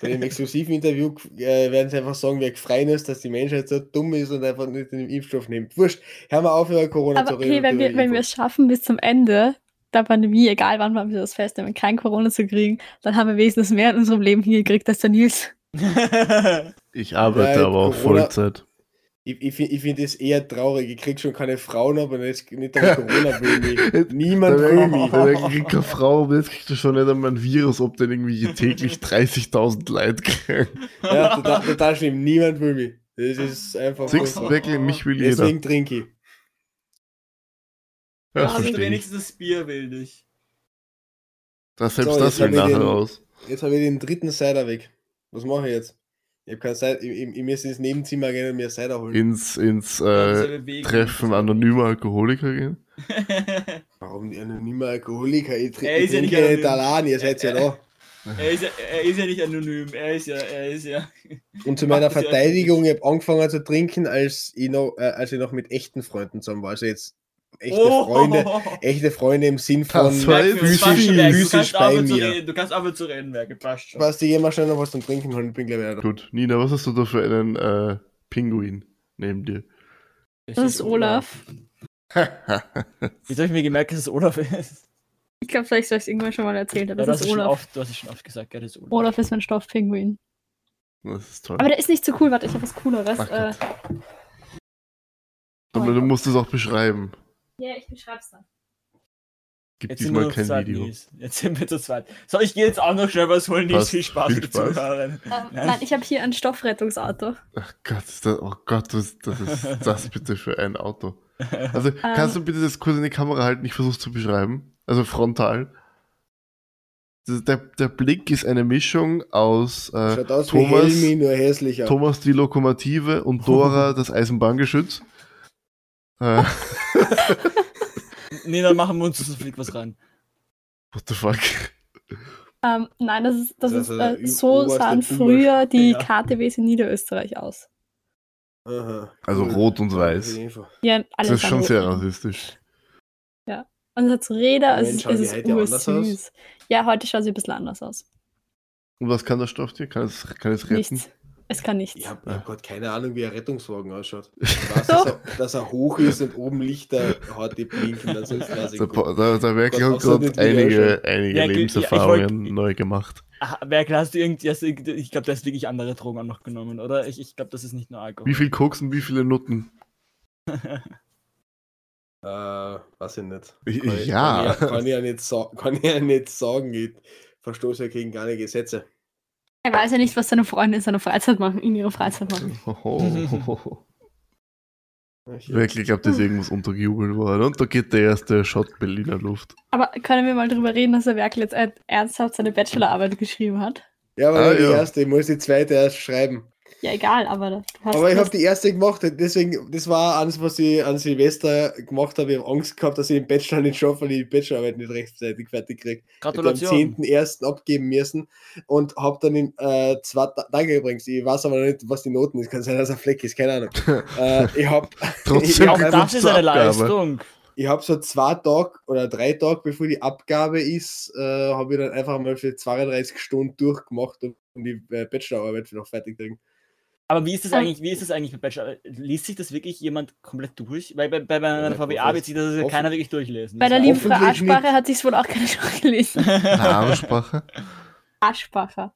Bei dem exklusiven Interview äh, werden sie einfach sagen, wer gefreien ist, dass die Menschheit so dumm ist und einfach nicht den Impfstoff nimmt. Wurscht, hör mal auf, über Corona Aber zu reden. okay, wenn wir, wenn wir es schaffen, bis zum Ende der Pandemie, egal wann wir das festnehmen, kein Corona zu kriegen, dann haben wir wenigstens mehr in unserem Leben hingekriegt als der Nils. Ich arbeite Ja, aber auf Corona- Vollzeit. Ich, ich finde ich das eher traurig. Ich krieg schon keine Frauen, aber jetzt nicht einmal Corona will. Niemand will mich. da wär- kriegt keine Frau, aber jetzt kriegt er schon nicht einmal ein Virus, ob denn irgendwie täglich 30.000 Leute kriegen. Ja, total, total schlimm. Niemand will mich. Das ist einfach. Du, wirklich, mich will jeder. Deswegen trinke ich. Ja, ich. wenigstens das Bier will dich. Das, selbst So, das will nachher den- raus. Jetzt habe ich den dritten Cider weg. Was mache ich jetzt? Ich habe keine Zeit. Ich, ich, ich muss ins Nebenzimmer gehen und mir Cider holen. Ins, ins äh. Treffen anonymer Alkoholiker gehen. Warum die anonyme Alkoholiker? Ich, tr Er ich ist ja nicht trinke allein, ihr seid ja da. er, ist ja, er ist ja nicht anonym. Er ist ja, er ist ja. Und zu meiner Verteidigung, ich habe angefangen zu trinken, als ich noch, äh, als ich noch mit echten Freunden zusammen war. Also jetzt echte Oh! Freunde, echte Freunde im Sinn von Das du physisch, du physisch bei mir. reden. Du kannst aufhören zu reden, Werke. Passt schon. Was, die gehen mal schnell noch was zum Trinken holen, ich bin gleich wieder da. Gut, Nina, was hast du da für einen äh, Pinguin neben dir? Das ist Olaf. Jetzt habe ich mir gemerkt, dass es Olaf ist. Ich glaube, vielleicht soll ich es irgendwann schon mal erzählt haben. Ja, Das das ist Olaf. oft, du hast es schon oft gesagt, ja, das ist Olaf. Olaf ist mein Stoffpinguin. Das ist toll. Aber der ist nicht so cool, warte, ich habe was Cooleres. Ach Äh. Aber du musst es auch beschreiben. Ja, ich beschreib's dann. Gibt Jetzt sind wir diesmal kein zweit, Video. Nils. Jetzt sind wir zu zweit. So, ich gehe jetzt auch noch schnell was holen. Passt. viel Spaß Viel Spaß. Ähm, Nein. nein, ich habe hier ein Stoffrettungsauto. Ach Gott, ist das, oh Gott, was das ist das bitte für ein Auto? Also, kannst du bitte das kurz in die Kamera halten? Ich versuche zu beschreiben. Also frontal. Der, der Blick ist eine Mischung aus äh, aus Thomas, Helmi, nur hässlicher. Thomas die Lokomotive und Dora das Eisenbahngeschütz. Äh, Nee, dann machen wir uns so fliegt was rein. what the fuck? Ähm, nein, das ist, das Das ist äh, ü- so sahen früher die Ja. KTWs in Niederösterreich aus. Aha, Also rot und weiß. Ja, Das alles ist schon sehr rassistisch. Und es hat so Räder, es ist, es ist ursüß. Ja, heute schaut sie ein bisschen anders aus. Und was kann das Stofftier? Kann es, kann es retten? Nichts. Es kann nichts. Ich habe hab gerade keine Ahnung, wie ein Rettungswagen ausschaut. Ich weiß, dass er, dass er hoch ist und oben Lichter hat, die blinken. Ich. Pa- der, der Werk Gott, hat außer gerade einige, einige Ja, ja, ich Lebenserfahrungen wollt- neu gemacht. Ach, Werkel, hast du irgendwie, hast du, irgendwie- ich glaube, du hast wirklich andere Drogen auch noch genommen, oder? Ich, ich glaube, das ist nicht nur Alkohol. Wie viel Koks und wie viele Nutten? Äh, weiß ich nicht. Ich- Kann ich, ja. Kann ich, kann ich ja nicht, sa kann ich ja nicht sagen. Ich verstoße ja gegen keine Gesetze. Er weiß ja nicht, was seine Freunde in seiner Freizeit machen, in ihrer Freizeit machen. Ich, Wirklich, ich glaube, das ist irgendwas untergejubelt worden. Und da geht der erste Shot Berliner Luft. Aber können wir mal drüber reden, dass der Werkel jetzt ernsthaft seine Bachelorarbeit geschrieben hat? ja, aber Ah, nur die ja. erste, ich muss die zweite erst schreiben. Ja, egal, aber du hast. Aber ich habe die erste gemacht, deswegen, das war eines, was ich an Silvester gemacht habe. Ich habe Angst gehabt, dass ich den Bachelor nicht schaffe, weil ich die Bachelorarbeit nicht rechtzeitig fertig kriege. Ich habe am Gratulation. 10.01. abgeben müssen und habe dann in äh, zwei Tage übrigens, ich weiß aber noch nicht, was die Noten ist, kann sein, dass ein Fleck ist, keine Ahnung. äh, ich habe Trotzdem einfach gibt's das ist eine Abgabe. Leistung. ich hab so zwei Tage oder drei Tage, bevor die Abgabe ist, äh, habe ich dann einfach mal für 32 Stunden durchgemacht und um die äh, Bachelorarbeit noch fertig kriegen. Aber wie ist das Ja. eigentlich, wie ist das eigentlich mit Bachelor? Liest sich das wirklich jemand komplett durch? Weil bei, bei, bei einer Ja, VWA sich das ja keiner wirklich durchlesen. Bei der lieben Frau Aschbacher hat sich wohl auch keiner durchgelesen. Namenssprache. Aschbacher.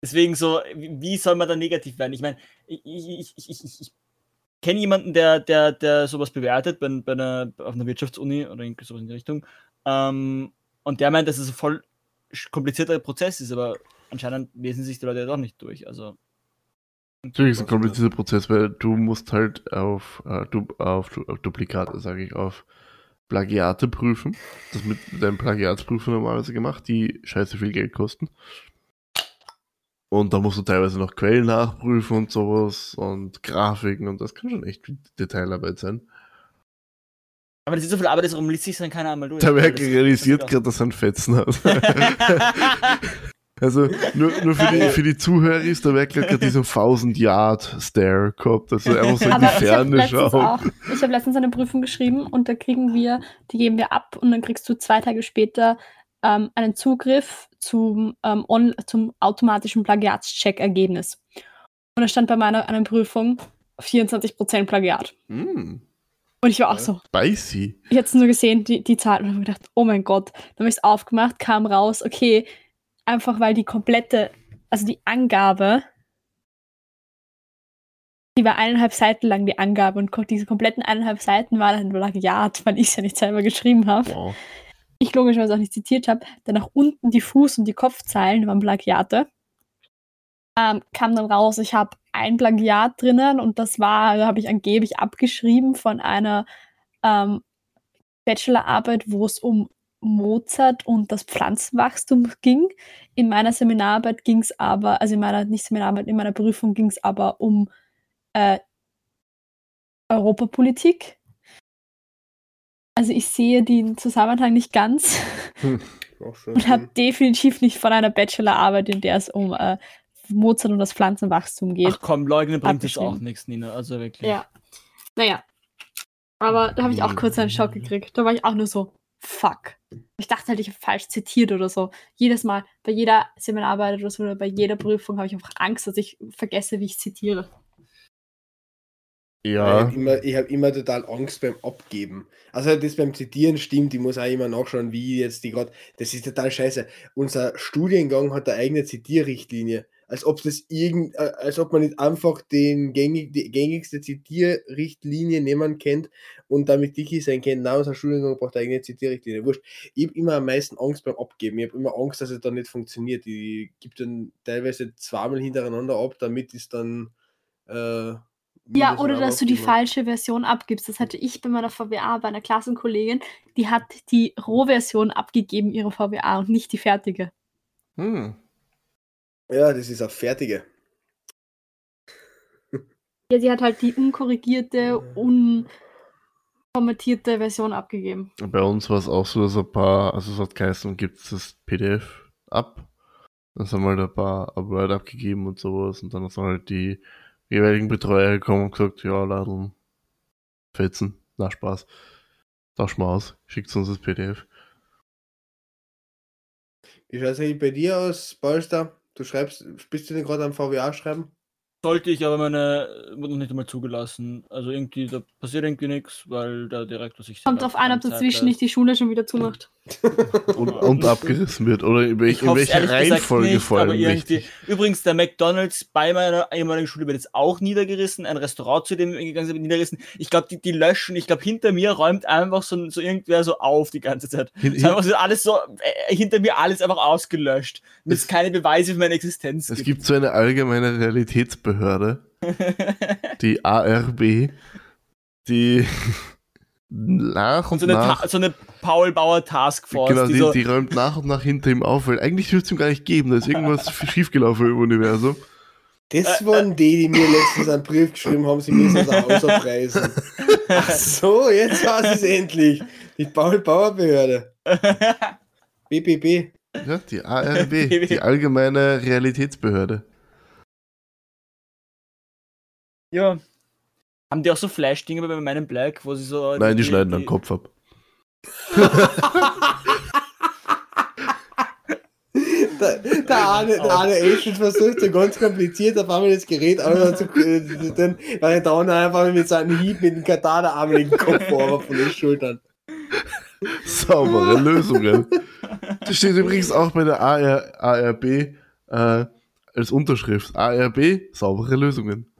Deswegen so, wie soll man da negativ werden? Ich meine, ich, ich, ich, ich, ich, ich kenne jemanden, der, der, der sowas bewertet bei, bei einer, auf einer Wirtschaftsuni oder irgendwie sowas in die Richtung. Ähm, und der meint, dass es ein voll komplizierter Prozess ist, aber anscheinend lesen sich die Leute ja doch nicht durch. Also, Natürlich ist es ein komplizierter Prozess, weil du musst halt auf, äh, du, auf, auf Duplikate, sage ich, auf Plagiate prüfen. Das mit deinem Plagiatsprüfer normalerweise gemacht, die scheiße viel Geld kosten. Und da musst du teilweise noch Quellen nachprüfen und sowas und Grafiken und das kann schon echt Detailarbeit sein. aber das ist so viel Arbeit, darum liest sich dann keiner einmal durch. Der das- realisiert gerade, dass er einen Fetzen hat. Also nur, nur für, die, für die Zuhörer ist der hat gerade diesen 1000 Yard Stare gehabt, also einfach so in die Aber ich habe Ferne schaut. auch, ich habe letztens eine Prüfung geschrieben und da kriegen wir, die geben wir ab und dann kriegst du zwei Tage später ähm, einen Zugriff zum, ähm, on, zum automatischen Plagiatscheck-Ergebnis. Und da stand bei meiner einer Prüfung 24% Plagiat. Mm, Und ich war auch so, spicy. ich hätte nur gesehen, die, die Zahlen, und habe gedacht, oh mein Gott. Dann habe ich es aufgemacht, kam raus, okay, einfach weil die komplette, also die Angabe, die war eineinhalb Seiten lang, die Angabe, und diese kompletten eineinhalb Seiten waren ein Plagiat, weil ich es ja nicht selber geschrieben habe. Wow. Ich logischerweise auch nicht zitiert habe. Dann nach unten die Fuß- und die Kopfzeilen waren Plagiate. Ähm, kam dann raus, ich habe ein Plagiat drinnen und das war, da habe ich angeblich abgeschrieben von einer ähm, Bachelorarbeit, wo es um Mozart und das Pflanzenwachstum ging. In meiner Seminararbeit ging es aber, also in meiner, nicht Seminararbeit, in meiner Prüfung ging es aber um äh, Europapolitik. Also ich sehe den Zusammenhang nicht ganz Auch schon und habe definitiv nicht von einer Bachelorarbeit, in der es um äh, Mozart und das Pflanzenwachstum geht. Ach komm, leugnen bringt jetzt auch nichts, Nina. Also wirklich. Ja. Naja. Aber da habe ich auch kurz einen Schock gekriegt. Da war ich auch nur so, fuck. Ich dachte halt, ich habe falsch zitiert oder so. Jedes Mal, bei jeder Seminararbeit oder so, oder bei jeder Prüfung habe ich einfach Angst, dass ich vergesse, wie ich zitiere. Ich Ja, habe immer, ich hab immer total Angst beim Abgeben. Also das beim Zitieren stimmt, ich muss auch immer nachschauen, wie jetzt die gerade. Das ist total scheiße. Unser Studiengang hat eine eigene Zitierrichtlinie. Als ob das irgend, äh, als ob man nicht einfach den gängig, die gängigste Zitierrichtlinie nehmen kennt und damit dicky sein kennt. Nein, unser Studiengang braucht eine eigene Zitierrichtlinie. Wurscht. Ich habe immer am meisten Angst beim Abgeben. Ich habe immer Angst, dass es dann nicht funktioniert. Ich gebe dann teilweise zweimal hintereinander ab, damit es dann. Äh, Ja, oder dass du die falsche Version abgibst. Das hatte ich bei meiner VWA, bei einer Klassenkollegin, die hat die Rohversion abgegeben, ihre VWA, und nicht die fertige. hm. Ja, das ist eine fertige. Ja, sie hat halt die unkorrigierte, unkommentierte Version abgegeben. bei uns war es auch so, dass ein paar, also es hat geheißen, gibt es das PDF ab. Dann haben wir halt ein paar Word abgegeben und sowas und dann sind halt die jeweiligen Betreuer gekommen und gesagt, ja, laden, fetzen, na Spaß. Tausch mal aus, schickt uns das PDF. Wie schaut es eigentlich bei dir aus, Polster? Du schreibst, bist du denn gerade am VWA schreiben? Sollte ich, aber meine wurde noch nicht einmal zugelassen. Also irgendwie, da passiert irgendwie nichts, weil der Direktor sich Kommt selber drauf an, ob dazwischen nicht die Schule schon wieder zumacht. Und, und abgerissen wird. Oder in, welch, in welcher Reihenfolge nicht, vor allem richtig. Übrigens, der McDonalds bei meiner ehemaligen Schule wird jetzt auch niedergerissen. Ein Restaurant, zu dem wir gegangen sind, niedergerissen. Ich glaube, die, die löschen. Ich glaube, hinter mir räumt einfach so, so irgendwer so auf die ganze Zeit. Hin, hin, so alles so, äh, hinter mir alles einfach ausgelöscht. Es Es- keine Beweise für meine Existenz es gibt so eine allgemeine Realitätsbehörde, die ARB, die nach Und und, so eine, nach so eine Paul Bauer Taskforce, Genau, die, die, so, die räumt nach und nach hinter ihm auf, weil eigentlich dürfte es ihm gar nicht geben. Da ist irgendwas schiefgelaufen im Universum. Das waren die, die mir letztens einen Brief geschrieben haben, sie müssen es auch auspreisen. Ach so, jetzt war es endlich. Die Paul-Bauer-Behörde. BBB. Ja, die ARB, die Allgemeine Realitätsbehörde. ja. Haben die auch so Flash-Dinge bei meinem Black, wo sie so. Nein, die schneiden am Kopf ab. Der, der Arne, der Arne Eschen versucht so ganz kompliziert auf einmal das Gerät zu äh, dann, weil der andere einfach mit seinem Hieb mit dem Katana-Arm in den Kopf aber von den Schultern. Saubere Lösungen. Das steht übrigens auch bei der AR, ARB äh, als Unterschrift. ARB, saubere Lösungen.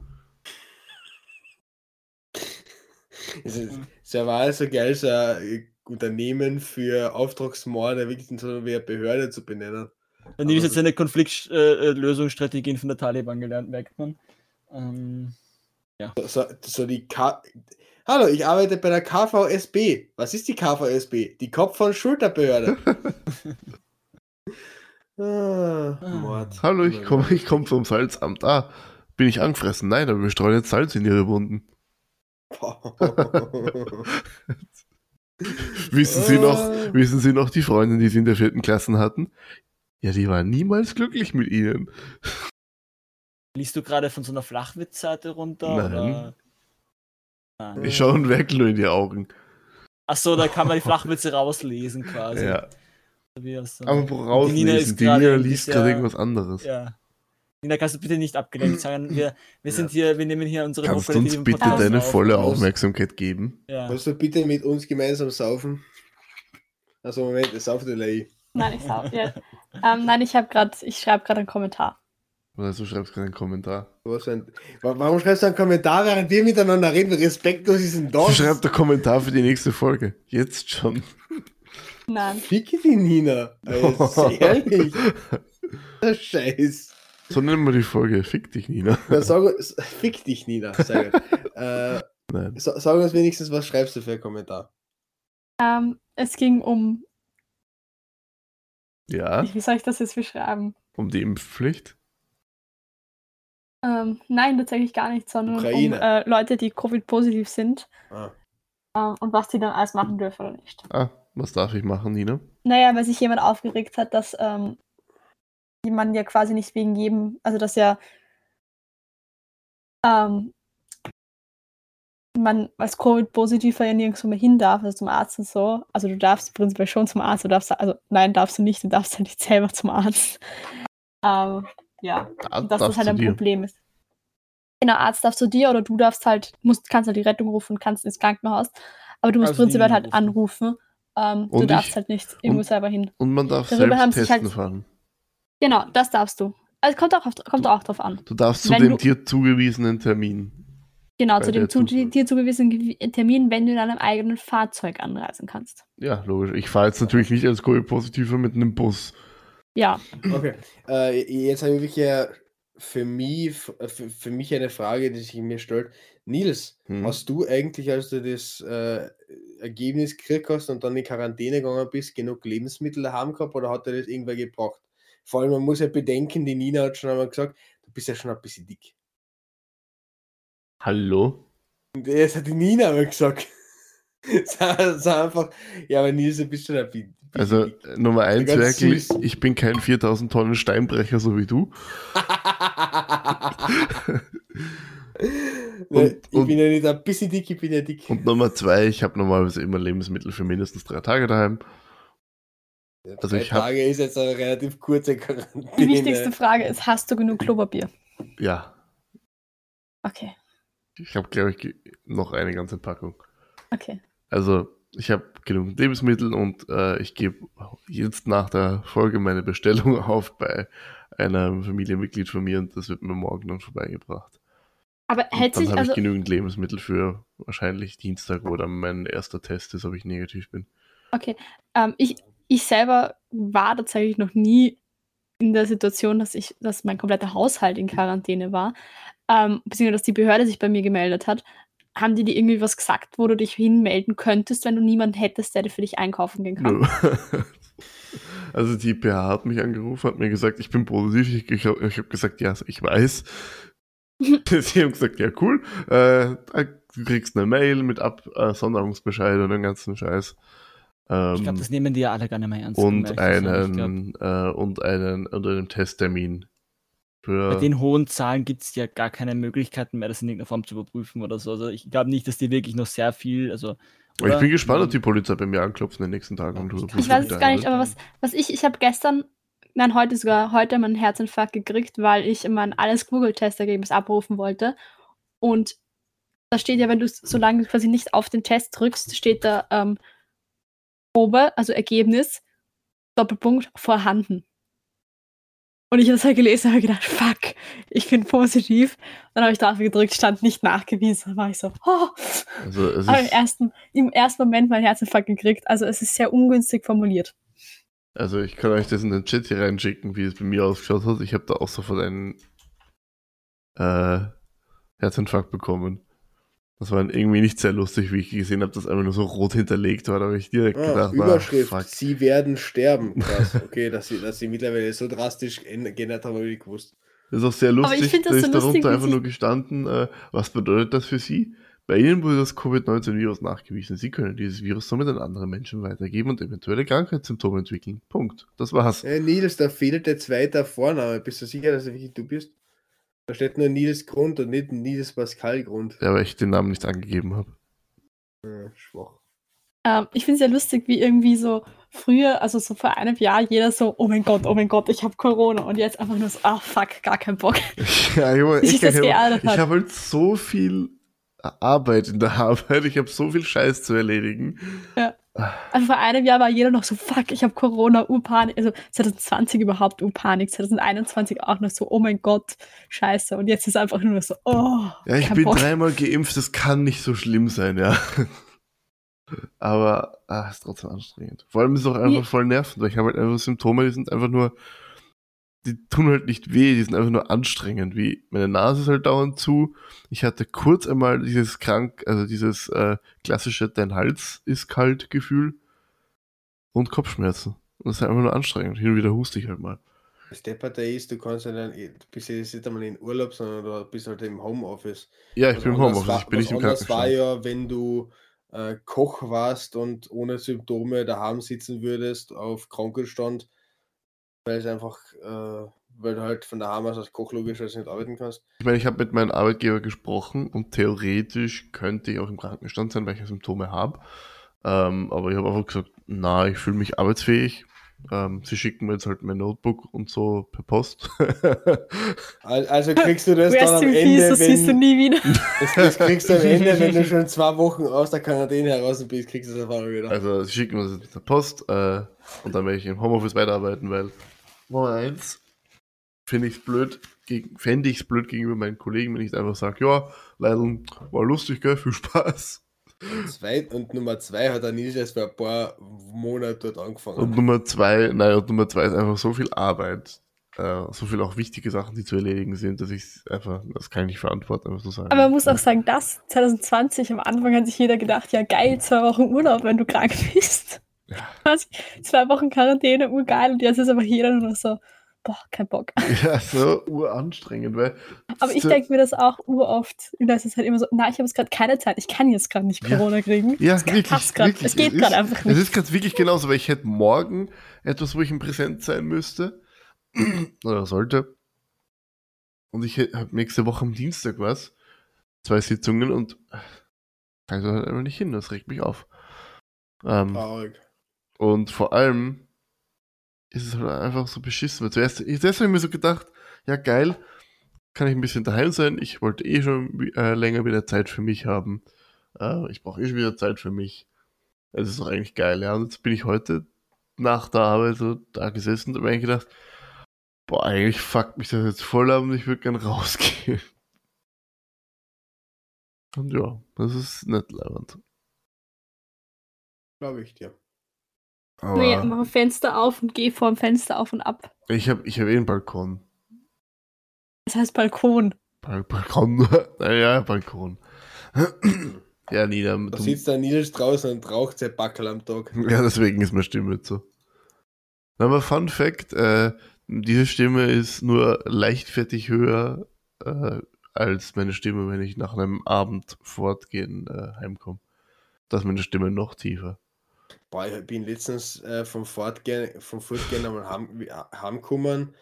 Es ist, es war so geil, so Unternehmen für Auftragsmorde wirklich in so wie eine Behörde zu benennen. Der Nils hat seine Konfliktlösungsstrategien von der Taliban gelernt, merkt man. Ähm, So, so, so die K Hallo, ich arbeite bei der KVSB. Was ist die KVSB? Die Kopf- und Schulterbehörde. ah, Mord. Hallo, ich komme ich komm vom Salzamt. Ah, bin ich angefressen? Nein, aber wir streuen jetzt Salz in ihre Wunden. Wissen Sie noch, Ah. wissen Sie noch die Freundin, die Sie in der vierten Klasse hatten? Ja, die war niemals glücklich mit Ihnen. liest du gerade von so einer Flachwitzseite runter? Nein. Oder? Nein. Ich schaue einen Werkel nur in die Augen. Achso, da kann man die Flachwitze rauslesen quasi. Ja, so- aber Also, Die Nina rauslesen. ist Die Nina liest gerade irgendwas anderes. Ja. Nina, kannst du bitte nicht abgelenkt sein? Wir, wir sind hier, wir nehmen hier unsere Kannst du uns bitte Podcasts deine auf. volle? Aufmerksamkeit geben? Ja. Willst du bitte mit uns gemeinsam saufen? Also Moment, es sauft der ich. Nein, ich sag, ja. ähm, nein, ich habe gerade, ich schreibe gerade einen Kommentar. Oder du schreibst gerade einen Kommentar. Ein, Wa- warum schreibst du einen Kommentar, während wir miteinander reden? Respektlos ist Sie das? schreibt der Kommentar für die nächste Folge. Jetzt schon. Nein. Ficke die Nina. Also, ehrlich. Der Scheiß. So nennen wir die Folge. Fick dich, Nina. Na, sag, uns- fick dich, Nina. Sehr gut. äh, Nein. sa- sag uns wenigstens, was schreibst du für einen Kommentar? Ähm, es ging um, Ja, wie soll ich das jetzt beschreiben? um die Impfpflicht. Ähm, nein, tatsächlich gar nicht, sondern um Ukraine. äh, Leute, die Covid-positiv sind Ah. ähm, und was die dann alles machen dürfen oder nicht. Ah, was darf ich machen, Nina? Naja, weil sich jemand aufgeregt hat, dass ähm, man ja quasi nicht wegen jedem, also dass ja ähm, man als Covid-Positiver ja nirgendwo mehr hin darf, also zum Arzt und so. Also du darfst prinzipiell schon zum Arzt, du darfst, also nein, darfst du nicht, du darfst ja nicht selber zum Arzt. Ähm, ja, Da und dass das halt ein dir. Problem ist. Genau, Arzt darfst du dir oder du darfst halt, musst, kannst halt die Rettung rufen und kannst ins Krankenhaus. Aber du musst Also die prinzipiell halt anrufen. Ähm, du darfst ich- halt nicht irgendwo und- selber hin. Und man darf Darüber selbst testen halt- fahren. Genau, das darfst du. Also kommt auch, auf, kommt auch drauf an. Du darfst zu Wenn dem du- dir zugewiesenen Termin. Genau, zu dem zu, dir zugewiesenen Gewi- Termin, wenn du in einem eigenen Fahrzeug anreisen kannst. Ja, logisch. Ich fahre jetzt natürlich nicht als Covid-Positiver mit einem Bus. Ja, Okay. Äh, jetzt habe ich wirklich äh, für mich, für, für mich eine Frage, die sich mir stellt. Nils, Hm. hast du eigentlich, als du das äh, Ergebnis gekriegt hast und dann in Quarantäne gegangen bist, genug Lebensmittel daheim gehabt oder hat dir das irgendwer gebracht? Vor allem, man muss ja bedenken, die Nina hat schon einmal gesagt, du bist ja schon ein bisschen dick. Hallo? Und das hat die Nina einmal gesagt. so, so einfach, ja, aber Nils, du bist schon ein bisschen Also dick. äh, Nummer eins, wirklich, ich bin kein 4000 Tonnen Steinbrecher so wie du. Und- ich und- bin ja nicht ein bisschen dick, ich bin ja dick. Und Nummer zwei, ich habe normalerweise immer Lebensmittel für mindestens drei Tage daheim. Also Drei ich hab- Tage ist jetzt eine relativ kurze die Quarantäne. wichtigste Frage ist, hast du genug Klopapier? Ja, Okay, ich habe, glaube ich, noch eine ganze Packung. okay. Also ich habe genug Lebensmittel und äh, ich gebe jetzt nach der Folge meine Bestellung auf bei einem Familienmitglied von mir und das wird mir morgen dann vorbeigebracht. Aber Und hält dann habe also, ich genügend Lebensmittel für wahrscheinlich Dienstag, wo dann mein erster Test ist, ob ich negativ bin. okay, ähm, ich, ich selber war tatsächlich noch nie in der Situation, dass ich, dass mein kompletter Haushalt in Quarantäne war, ähm, beziehungsweise dass die Behörde sich bei mir gemeldet hat. Haben die dir irgendwie was gesagt, wo du dich hinmelden könntest, wenn du niemanden hättest, der dir für dich einkaufen gehen kann? Also die PH hat mich angerufen, hat mir gesagt, ich bin positiv. Ich, ich, ich habe gesagt, ja, ich weiß. Sie haben gesagt, ja, cool. Äh, du kriegst eine Mail mit Absonderungsbescheid und den ganzen Scheiß. Ähm, Ich glaube, das nehmen die ja alle gar nicht mehr ernst. um und einen äh, und einen und einen Testtermin für Bei den hohen Zahlen gibt es ja gar keine Möglichkeiten mehr, das in irgendeiner Form zu überprüfen oder so. Also ich glaube nicht, dass die wirklich noch sehr viel, also. Ich bin gespannt, ob die Polizei bei mir anklopft in den nächsten Tagen. Und Ich weiß es gar nicht, aber was, was ich, ich habe gestern nein, heute sogar, heute meinen Herzinfarkt gekriegt, weil ich mein alles Google-Testergebnis abrufen wollte. Und da steht ja, wenn du solange du quasi nicht auf den Test drückst, steht da ähm, Probe, also Ergebnis, Doppelpunkt, vorhanden. Und ich habe das halt gelesen und habe gedacht, fuck, ich bin positiv. Dann habe ich drauf gedrückt, stand nicht nachgewiesen. Dann war ich so, oh. Also, es Aber im ersten, im ersten Moment meinen Herzinfarkt gekriegt. Also es ist sehr ungünstig formuliert. also ich kann euch das in den Chat hier reinschicken, wie es bei mir ausgeschaut hat. Ich habe da auch sofort einen äh, Herzinfarkt bekommen. Das war dann irgendwie nicht sehr lustig, wie ich gesehen habe, dass einfach nur so rot hinterlegt war. Da habe ich direkt Ah, gedacht, na, Überschrift, fuck. sie werden sterben. Krass, okay, dass sie, dass sie mittlerweile so drastisch geändert haben, habe ich nicht gewusst. Das ist auch sehr Aber lustig. ich da so ist lustig, darunter einfach nur gestanden, äh, was bedeutet das für Sie? Bei Ihnen wurde das Covid-19-Virus nachgewiesen. Sie können dieses Virus somit an andere Menschen weitergeben und eventuelle Krankheitssymptome entwickeln. Punkt. Das war's. Äh, Nils, da fehlt der zweite Vorname. Bist du sicher, dass er wirklich du bist? Da steht nur Nils Grund und nicht Nils Pascal Grund. Ja, weil ich den Namen nicht angegeben habe. Äh, schwach. Ähm, ich finde es ja lustig, wie irgendwie so früher, also so vor einem Jahr, jeder so, oh mein Gott, oh mein Gott, ich habe Corona. Und jetzt einfach nur so, ah fuck, gar kein Bock. Ja, Junge, ich, ich geärgert habe hab halt so viel Arbeit in der Arbeit. Ich habe so viel Scheiß zu erledigen. Also vor einem Jahr war jeder noch so, fuck, ich habe Corona, Urpanik. Also 2020 überhaupt Urpanik, 2021 auch noch so, oh mein Gott, scheiße. Und jetzt ist einfach nur so, oh, Ja, ich bin Bock. dreimal geimpft, das kann nicht so schlimm sein, ja. Aber ah, ist trotzdem anstrengend. Vor allem ist es auch einfach voll nervend, weil ich habe halt einfach Symptome, die sind einfach nur, die tun halt nicht weh, die sind einfach nur anstrengend. Wie meine Nase ist halt dauernd zu. Ich hatte kurz einmal dieses krank, also dieses äh, klassische, dein Hals ist kalt Gefühl und Kopfschmerzen. Und das ist einfach nur anstrengend. Hin und wieder huste ich halt mal. Das Depperte ist, du kannst ja dann, du bist ja jetzt nicht einmal in Urlaub, sondern du bist halt im Homeoffice. Ja, ich Was bin im Homeoffice, war- ich bin nicht im anderes war Krankenstand. ja, wenn du äh, Koch warst und ohne Symptome daheim sitzen würdest auf Krankenstand, weil es einfach, äh, weil du halt von daheim aus als Koch logischerweise nicht arbeiten kannst. Ich meine, ich habe mit meinem Arbeitgeber gesprochen und theoretisch könnte ich auch im Krankenstand sein, weil ich ja Symptome habe. Ähm, aber ich habe einfach gesagt, na, ich fühle mich arbeitsfähig. Ähm, sie schicken mir jetzt halt mein Notebook und so per Post. Al- Also kriegst du das dann am Ende, das siehst du wenn, nie wieder. das, das kriegst du am Ende, wenn du schon zwei Wochen aus der Quarantäne heraus bist, kriegst du das auf einmal wieder. also sie schicken mir das per Post äh, und dann werde ich im Homeoffice weiterarbeiten, weil Nummer eins finde ich es blöd, gegen- fände ich es blöd gegenüber meinen Kollegen, wenn ich einfach sage, ja, leider war lustig, gell, viel Spaß. Zwei, und Nummer zwei hat der Nils erst vor ein paar Monaten dort angefangen. Und Nummer zwei, nein, und Nummer zwei ist einfach so viel Arbeit, äh, so viel auch wichtige Sachen, die zu erledigen sind, dass ich einfach, das kann ich nicht verantworten, einfach so sagen. Aber man muss auch sagen, das 2020 am Anfang hat sich jeder gedacht, ja geil, zwei Wochen Urlaub, wenn du krank bist. Was? Zwei Wochen Quarantäne, urgeil. Und jetzt ist aber jeder nur noch so, boah, kein Bock. Ja, so uranstrengend, weil. Aber ich denke mir das auch uroft. In letzter Zeit immer so, na, ich habe jetzt gerade keine Zeit, ich kann jetzt gerade nicht Ja. Corona kriegen. Ja, Es wirklich. passt grad. wirklich. Es geht gerade einfach Es nicht. ist gerade wirklich genauso, weil ich hätte morgen etwas, wo ich im Präsent sein müsste. Oder sollte. Und ich habe nächste Woche am Dienstag was. Zwei Sitzungen und kann ich da halt einfach nicht hin. Das regt mich auf. Ähm, Traurig. Und vor allem ist es halt einfach so beschissen. Weil zuerst, habe ich mir so gedacht, ja geil, kann ich ein bisschen daheim sein. Ich wollte eh schon äh, länger wieder Zeit für mich haben. Äh, ich brauche eh schon wieder Zeit für mich. Es ist doch eigentlich geil, ja. Und jetzt bin ich heute nach der Arbeit so da gesessen und habe eigentlich gedacht, boah, eigentlich fuckt mich das jetzt voll ab und ich würde gern rausgehen. Und ja, das ist nicht leibend. Glaube ich dir. Aber Nee, mach Fenster auf und geh vor dem Fenster auf und ab. ich habe ich hab eh einen Balkon. Das heißt Balkon. Bal Balkon. naja, Balkon. ja, Nina. Da Du, sitzt der Nils draußen und raucht sein Backel am Tag. ja, deswegen ist meine Stimme jetzt so. Aber Fun Fact: äh, Diese Stimme ist nur leichtfertig höher äh, als meine Stimme, wenn ich nach einem Abend fortgehen äh, heimkomme. Da ist meine Stimme noch tiefer. Boah, ich bin letztens äh, vom Fortgehen, vom Fortgehen einmal heim, wie- heimgekommen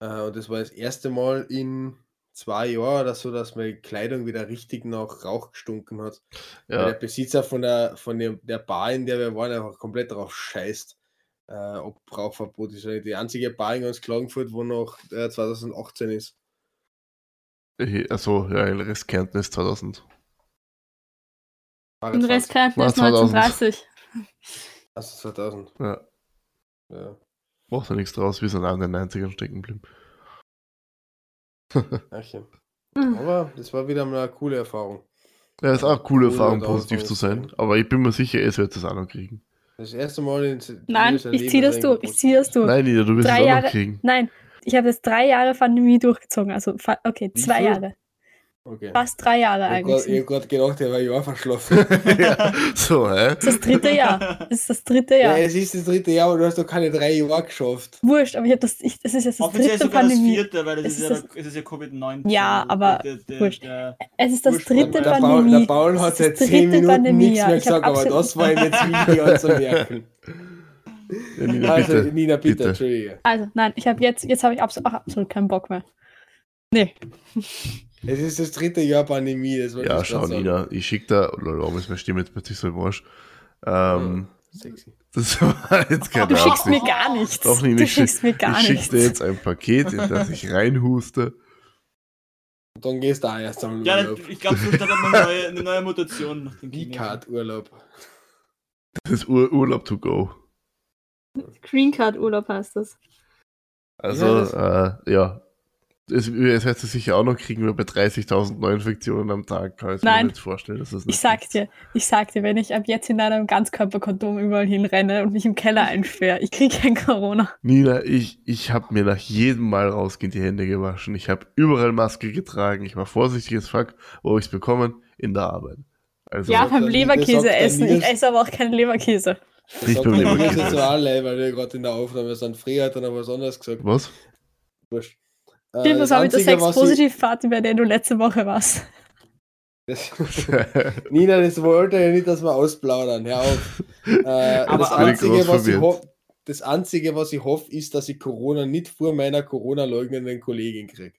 äh, und das war das erste Mal in zwei Jahren oder so, dass meine Kleidung wieder richtig nach Rauch gestunken hat. Weil der Ja, Besitzer von der, von dem, der Bar, in der wir waren, einfach komplett drauf scheißt. äh, ob Rauchverbot ist. Die einzige Bar in ganz Klagenfurt, wo noch äh, 2018 ist. Also, ja, in Rest Kärnten ist 2000. Und Rest Kärnten ist 2000. 1930. Also 2000. Ja, Ja. macht ja nichts draus, wir sind auch in den 90ern stecken geblieben. Ach Mhm. Aber das war wieder mal eine coole Erfahrung. Ja, ist auch eine coole Cool, Erfahrung, positiv zu sein. Aber ich bin mir sicher, es wird das auch noch kriegen. Das erste Mal in Nein, ich Leben, zieh das dass durch. Ich zieh das durch. Nein, Nina, du wirst Drei es auch Jahre- noch kriegen. Nein, ich habe jetzt drei Jahre Pandemie durchgezogen. Also, okay, zwei? Jahre. Okay. Fast drei Jahre Ich habe eigentlich. gerade gedacht, er war ja verschlafen. ja, so, hä? Das ist das dritte Jahr. Das ist das dritte ja. Jahr. es ist das dritte Jahr, aber du hast doch keine drei Jahre geschafft. Wurscht, aber ich hab das, ich, das ist jetzt das Offiziell dritte sogar das Pandemie. vierte, weil das Es ist, ja, das- ist ja Covid-19. Ja, aber Der- der- wurscht. der- Es ist das Ursprung- dritte Der, Paul, Pandemie. der Paul hat seit ist das 10 dritte Minuten Pandemie, nichts ja. mehr Ich hab gesagt, aber das war ihm jetzt wichtig anzumerken. Ja, Nina, Also, bitte. Nina, bitte, bitte. Entschuldige. Also, nein, ich habe jetzt, jetzt habe ich absolut, auch absolut keinen Bock mehr. Nee. Es ist das dritte Jahr Pandemie. Das Ja, ich schau. Nina, ich schick da, lol, warum ist meine Stimme jetzt plötzlich so im Arsch? Ähm, Sexy. das war jetzt keine Du schickst mir gar nichts. Doch, Nina, du ich schick- schickst mir gar ich nichts. dir jetzt ein Paket, in das ich reinhuste. Und dann gehst du auch erst einmal in Ja, Urlaub. ich glaube, so startet eine neue, eine neue Mutation nach dem Chinesen. E-Card-Urlaub. Das ist Ur Urlaub to go. Green Card Urlaub heißt das. Also, Ja, äh, ja. Es, es wird es sicher auch noch kriegen, weil bei 30.000 Neuinfektionen am Tag kann ich mir Nein. nicht vorstellen, dass das Ich sag ist. dir, ich sag dir, wenn ich ab jetzt in einem Ganzkörperkondom überall hinrenne und mich im Keller einsperre, ich krieg kein Corona. Nina, ich, ich habe mir nach jedem Mal rausgehen die Hände gewaschen. Ich habe überall Maske getragen. Ich war vorsichtig as fuck, wo ich es bekommen? In der Arbeit. Also, ja, beim Leberkäse essen. Ich esse aber auch keinen Leberkäse. Das Nicht beim Leberkäse. jetzt so alle, weil wir gerade in der Aufnahme sind. Früher hat er noch was anderes gesagt. was? Wurscht. Äh, Stimmt, das war mit der Sex-Positiv-Party, bei der du letzte Woche warst. Das, Nina, das wollte ja nicht, dass wir ausplaudern. Hör auf. Äh, Aber das, Einzige, was ich verwirrt. hoff, das Einzige, was ich hoffe, ist, dass ich Corona nicht vor meiner Corona-leugnenden Kollegin kriege.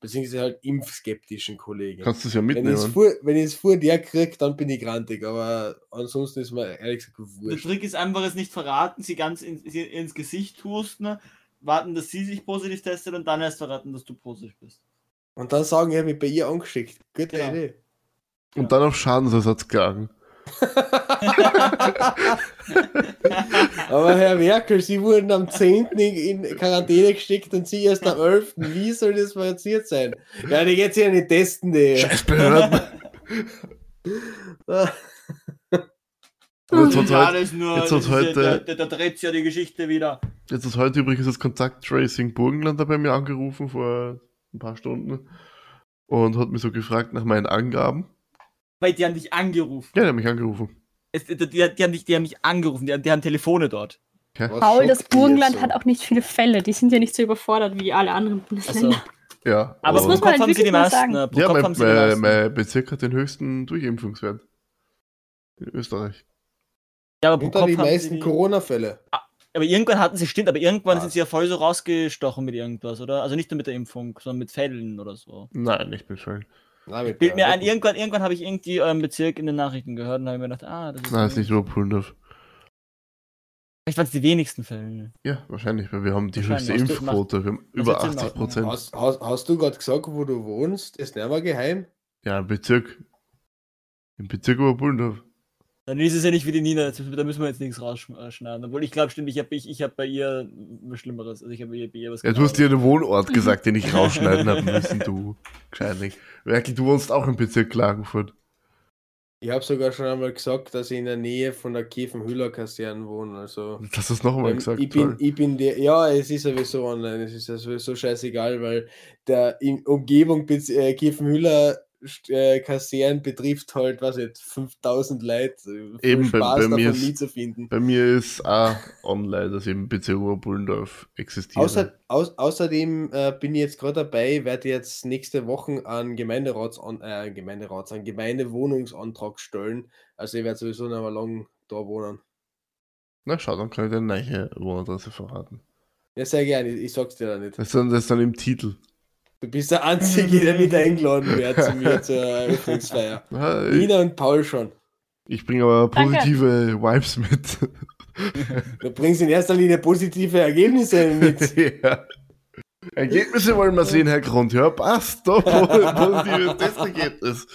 Beziehungsweise halt impfskeptischen Kollegin. Kannst du es ja Wenn ich es mitnehmen? vor, wenn ich es vor der kriege, dann bin ich grantig. Aber ansonsten ist mir ehrlich gesagt Der wurscht. Trick ist einfach, es nicht verraten, sie ganz in, sie ins Gesicht husten, warten, dass sie sich positiv testet und dann erst verraten, dass du positiv bist. Und dann sagen, ich habe mich bei ihr angeschickt. Gute Genau. Idee. Und dann auf Schadensersatz klagen. Aber Herr Merkel, Sie wurden am 10. in in Quarantäne gesteckt und Sie erst am 11. Wie soll das passiert sein? Ja, die geht's ja nicht testen, die. Scheiß Behörden. Jetzt hat ja, heute, ist jetzt hat ist ja, da, heute, da, da dreht ja die Geschichte wieder. jetzt hat heute übrigens das Kontakttracing Burgenland bei mir angerufen vor ein paar Stunden und hat mich so gefragt nach meinen Angaben. Weil die haben dich angerufen. Ja, der hat mich angerufen. Es, die, die, die, haben dich, die haben mich angerufen, die, haben- die haben Telefone dort. Was Paul, das Burgenland jetzt hat auch nicht viele Fälle. Die sind ja nicht so überfordert wie alle anderen Bundesländer. Also, Ja. aber Das muss man halt haben sie die wirklich mal meisten. sagen. äh, ja, mein, haben die mein, mein Bezirk hat den höchsten Durchimpfungswert. In Österreich. Ja, aber pro Unter Kopf die meisten die, Corona-Fälle. Aber irgendwann hatten sie, stimmt, aber irgendwann Ah. sind sie ja voll so rausgestochen mit irgendwas, oder? Also nicht nur mit der Impfung, sondern mit Fällen oder so. Nein, nicht mit Fällen. Nein, mit Bild mir ein, irgendwann, irgendwann habe ich irgendwie euren Bezirk in den Nachrichten gehört und habe mir gedacht, ah, das ist. Nein, ist nicht überholen darf. Vielleicht waren es die wenigsten Fälle. Ja, wahrscheinlich, weil wir haben die höchste. Impfquote. Wir haben Das über hat Sinn 80 Prozent. Hast, hast, hast du gerade gesagt, wo du wohnst? Ist nicht mehr geheim? Ja, im Bezirk. Im Bezirk Oberbullendorf. Dann ist es ja nicht wie die Nina, da müssen wir jetzt nichts rausschneiden. Obwohl ich glaube, stimmt, ich habe ich, ich hab bei ihr was Schlimmeres. Also ich habe bei ihr, bei ihr was Ja, du hast dir den Wohnort gesagt, den ich rausschneiden habe müssen, du. Wahrscheinlich. Merkel, du wohnst auch im Bezirk Klagenfurt. Ich habe sogar schon einmal gesagt, dass ich in der Nähe von der Kiefenhüller-Kaserne wohne. Also, Das hast du noch einmal ähm, gesagt. ich, bin, ich bin der. Ja, es ist sowieso online. Es ist sowieso scheißegal, weil der in Umgebung äh, Kiefenhüller äh, betrifft halt, was nicht, 5000 Leute. Viel Eben, bei- Spaß bei mir davon ist- nie zu finden. Bei mir ist auch online, dass ich im Bezirk Oberbullendorf existiere. Außer, aus, außerdem äh, bin ich jetzt gerade dabei, werde jetzt nächste Woche einen Gemeinderats, äh, Gemeinderats, einen Gemeindewohnungsantrag stellen. Also ich werde sowieso noch mal lang da wohnen. Na schau, dann kann ich dir eine neue Wohnadresse verraten. Ja, sehr gerne, ich, ich sag's dir da nicht. Das ist dann, das ist dann im Titel. Du bist der Einzige, der nicht eingeladen wird zu mir zur Eröffnungsfeier. Nina und Paul schon. ich bringe aber Danke. positive Vibes mit. Du bringst in erster Linie positive Ergebnisse mit. ja. Ergebnisse wollen wir sehen, Herr Grund. Ja, passt. Doch, positives Testergebnis.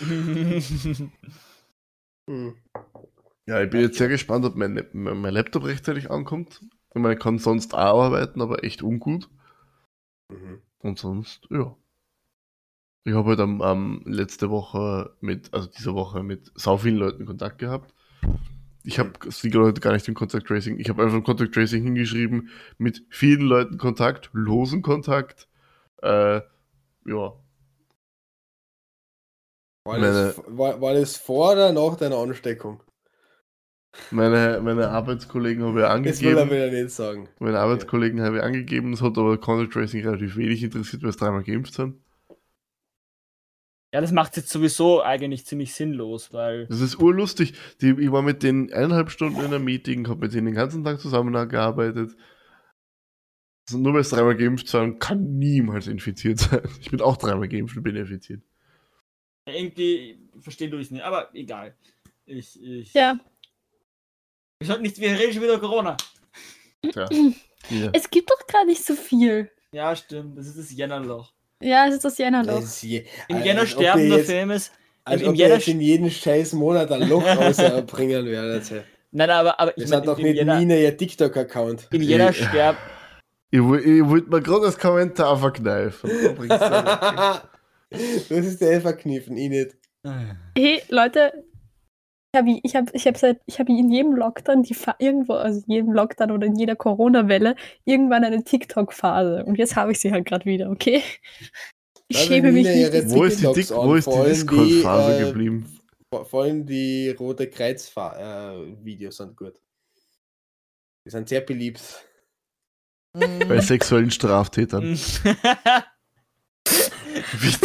Ja, ich bin jetzt sehr gespannt, ob mein, mein mein Laptop rechtzeitig ankommt. Ich meine, ich kann sonst auch arbeiten, aber echt ungut. Mhm. Und sonst, ja. Ich habe halt am, am letzte Woche mit, also diese Woche mit sau vielen Leuten Kontakt gehabt. Ich habe die Leute gar nicht im Contact Tracing. Ich habe einfach im Contact Tracing hingeschrieben, mit vielen Leuten Kontakt, losen Kontakt. Äh, ja, War, das, war, war das vor oder nach deiner Ansteckung? Meine, meine Arbeitskollegen habe ich Das will er angegeben. wieder nicht sagen. Meine Arbeitskollegen habe ich angegeben. Das hat aber Contact Tracing relativ wenig interessiert, weil es dreimal geimpft sind. Ja, das macht jetzt sowieso eigentlich ziemlich sinnlos, weil Das ist urlustig. Die, ich war mit denen eineinhalb Stunden in einem Meeting, habe mit denen den ganzen Tag zusammengearbeitet. Also nur weil es dreimal geimpft sind, kann niemals infiziert sein. Ich bin auch dreimal geimpft und bin infiziert. irgendwie verstehen du es nicht, aber egal. Ich, ich, Ja. Wir sollten nicht, wir reden schon wieder Corona. Tja. Ja. Es gibt doch gar nicht so viel. Ja, stimmt, das ist das Jännerloch. Ja, es ist das Jännerloch. Das ist je, Im als Jänner sterben der ist. Als im ob ihr Jänner jetzt in jeden scheiß Monat ein Loch rausbringen werdet. Nein, aber, aber Das ich hat meine, doch im, nicht Jänner, Nina ihr TikTok-Account. im Jänner Ja. sterben. Ich, ich wollte mir gerade das Kommentar verkneifen. Das ist der verkniffen, ich nicht. Hey, Leute, habe ich hab, ich hab seit ich habe in jedem Lockdown die Fa irgendwo also in jedem Lockdown oder in jeder Corona-Welle irgendwann eine TikTok-Phase und jetzt habe ich sie halt gerade wieder, okay? Ich Da schäme mich nicht. Wo ist die, die Discord-Phase die, äh, geblieben? Vor, vor allem die Rote Kreuz-Videos sind gut. Die sind sehr beliebt. Bei sexuellen Straftätern.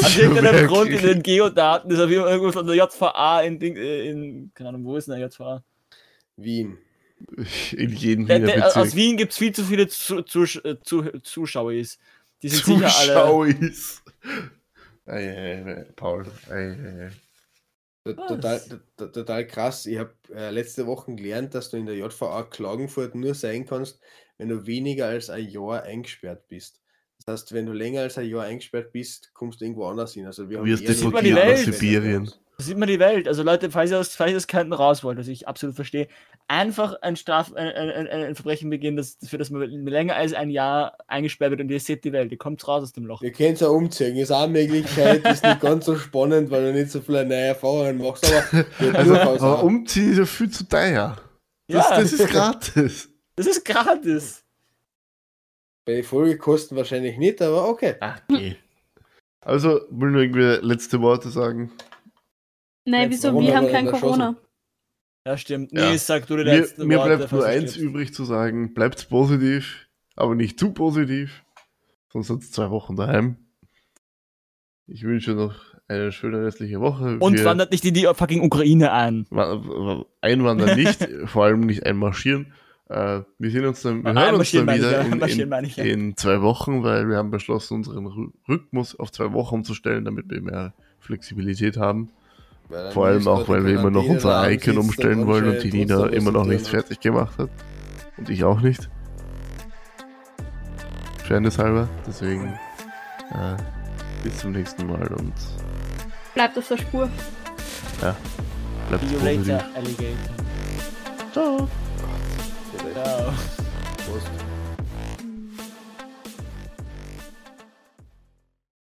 Aus irgendeinem. Grund in den Geodaten ist auf jeden Fall irgendwo von der JVA in, Ding, äh, in keine Ahnung, wo ist denn der JVA? Wien. In jedem Wiener der, aus Bezirk. Wien gibt es viel zu viele zu, zu, zu, Zuschauer. Ist. Die sind sicher alle. Zuschauis. Ei, ei, ei, Paul. Ei? Total, total krass. Ich habe äh, letzte Woche gelernt, dass du in der JVA Klagenfurt nur sein kannst, wenn du weniger als ein Jahr eingesperrt bist. Das heißt, wenn du länger als ein Jahr eingesperrt bist, kommst du irgendwo anders hin. Also wir haben Wirst eher sieht man die die Welt. Welt. Sibirien. Da sieht man die Welt. Also Leute, falls ihr aus, falls ihr aus Kanten raus wollt, was ich absolut verstehe, einfach ein Straf, ein, ein, ein, Verbrechen begehen, das, für das man länger als ein Jahr eingesperrt wird und ihr seht die Welt. Ihr kommt raus aus dem Loch. Wir können es auch umziehen. Ist auch eine Möglichkeit, ist nicht ganz so spannend, weil du nicht so viele neue Erfahrungen machst, aber Also, aber umziehen ist ja viel zu teuer. Das, Ja. das ist gratis. Das ist gratis. Bei den Folgekosten wahrscheinlich nicht, aber okay. Ach, okay. Also, will nur irgendwie letzte Worte sagen. Nein, wieso? warum Wir haben kein Corona. Ja, stimmt. Ja. Nee, sag du die Mir, letzten mir Worte. bleibt nur eins stirbst. übrig zu sagen: bleibt positiv, aber nicht zu positiv. Sonst sind es zwei Wochen daheim. Ich wünsche noch eine schöne restliche Woche. Und Wir wandert nicht in die fucking Ukraine ein. wa- einwandern nicht, vor allem nicht einmarschieren. Äh, wir sehen uns dann, wir Ah, hören uns dann wieder ja, in, in, ich, ja. in zwei Wochen, weil wir haben beschlossen, unseren Rhythmus auf zwei Wochen umzustellen, damit wir mehr Flexibilität haben. Vor allem auch, weil wir immer noch unser Icon umstellen wollen und die Nina immer noch nichts fertig gemacht hat. Und ich auch nicht. Fairness halber. Deswegen äh, bis zum nächsten Mal und Bleibt auf der Spur. bleibt See you later, Alligator. Ciao. Vielleicht. Ciao. Prost.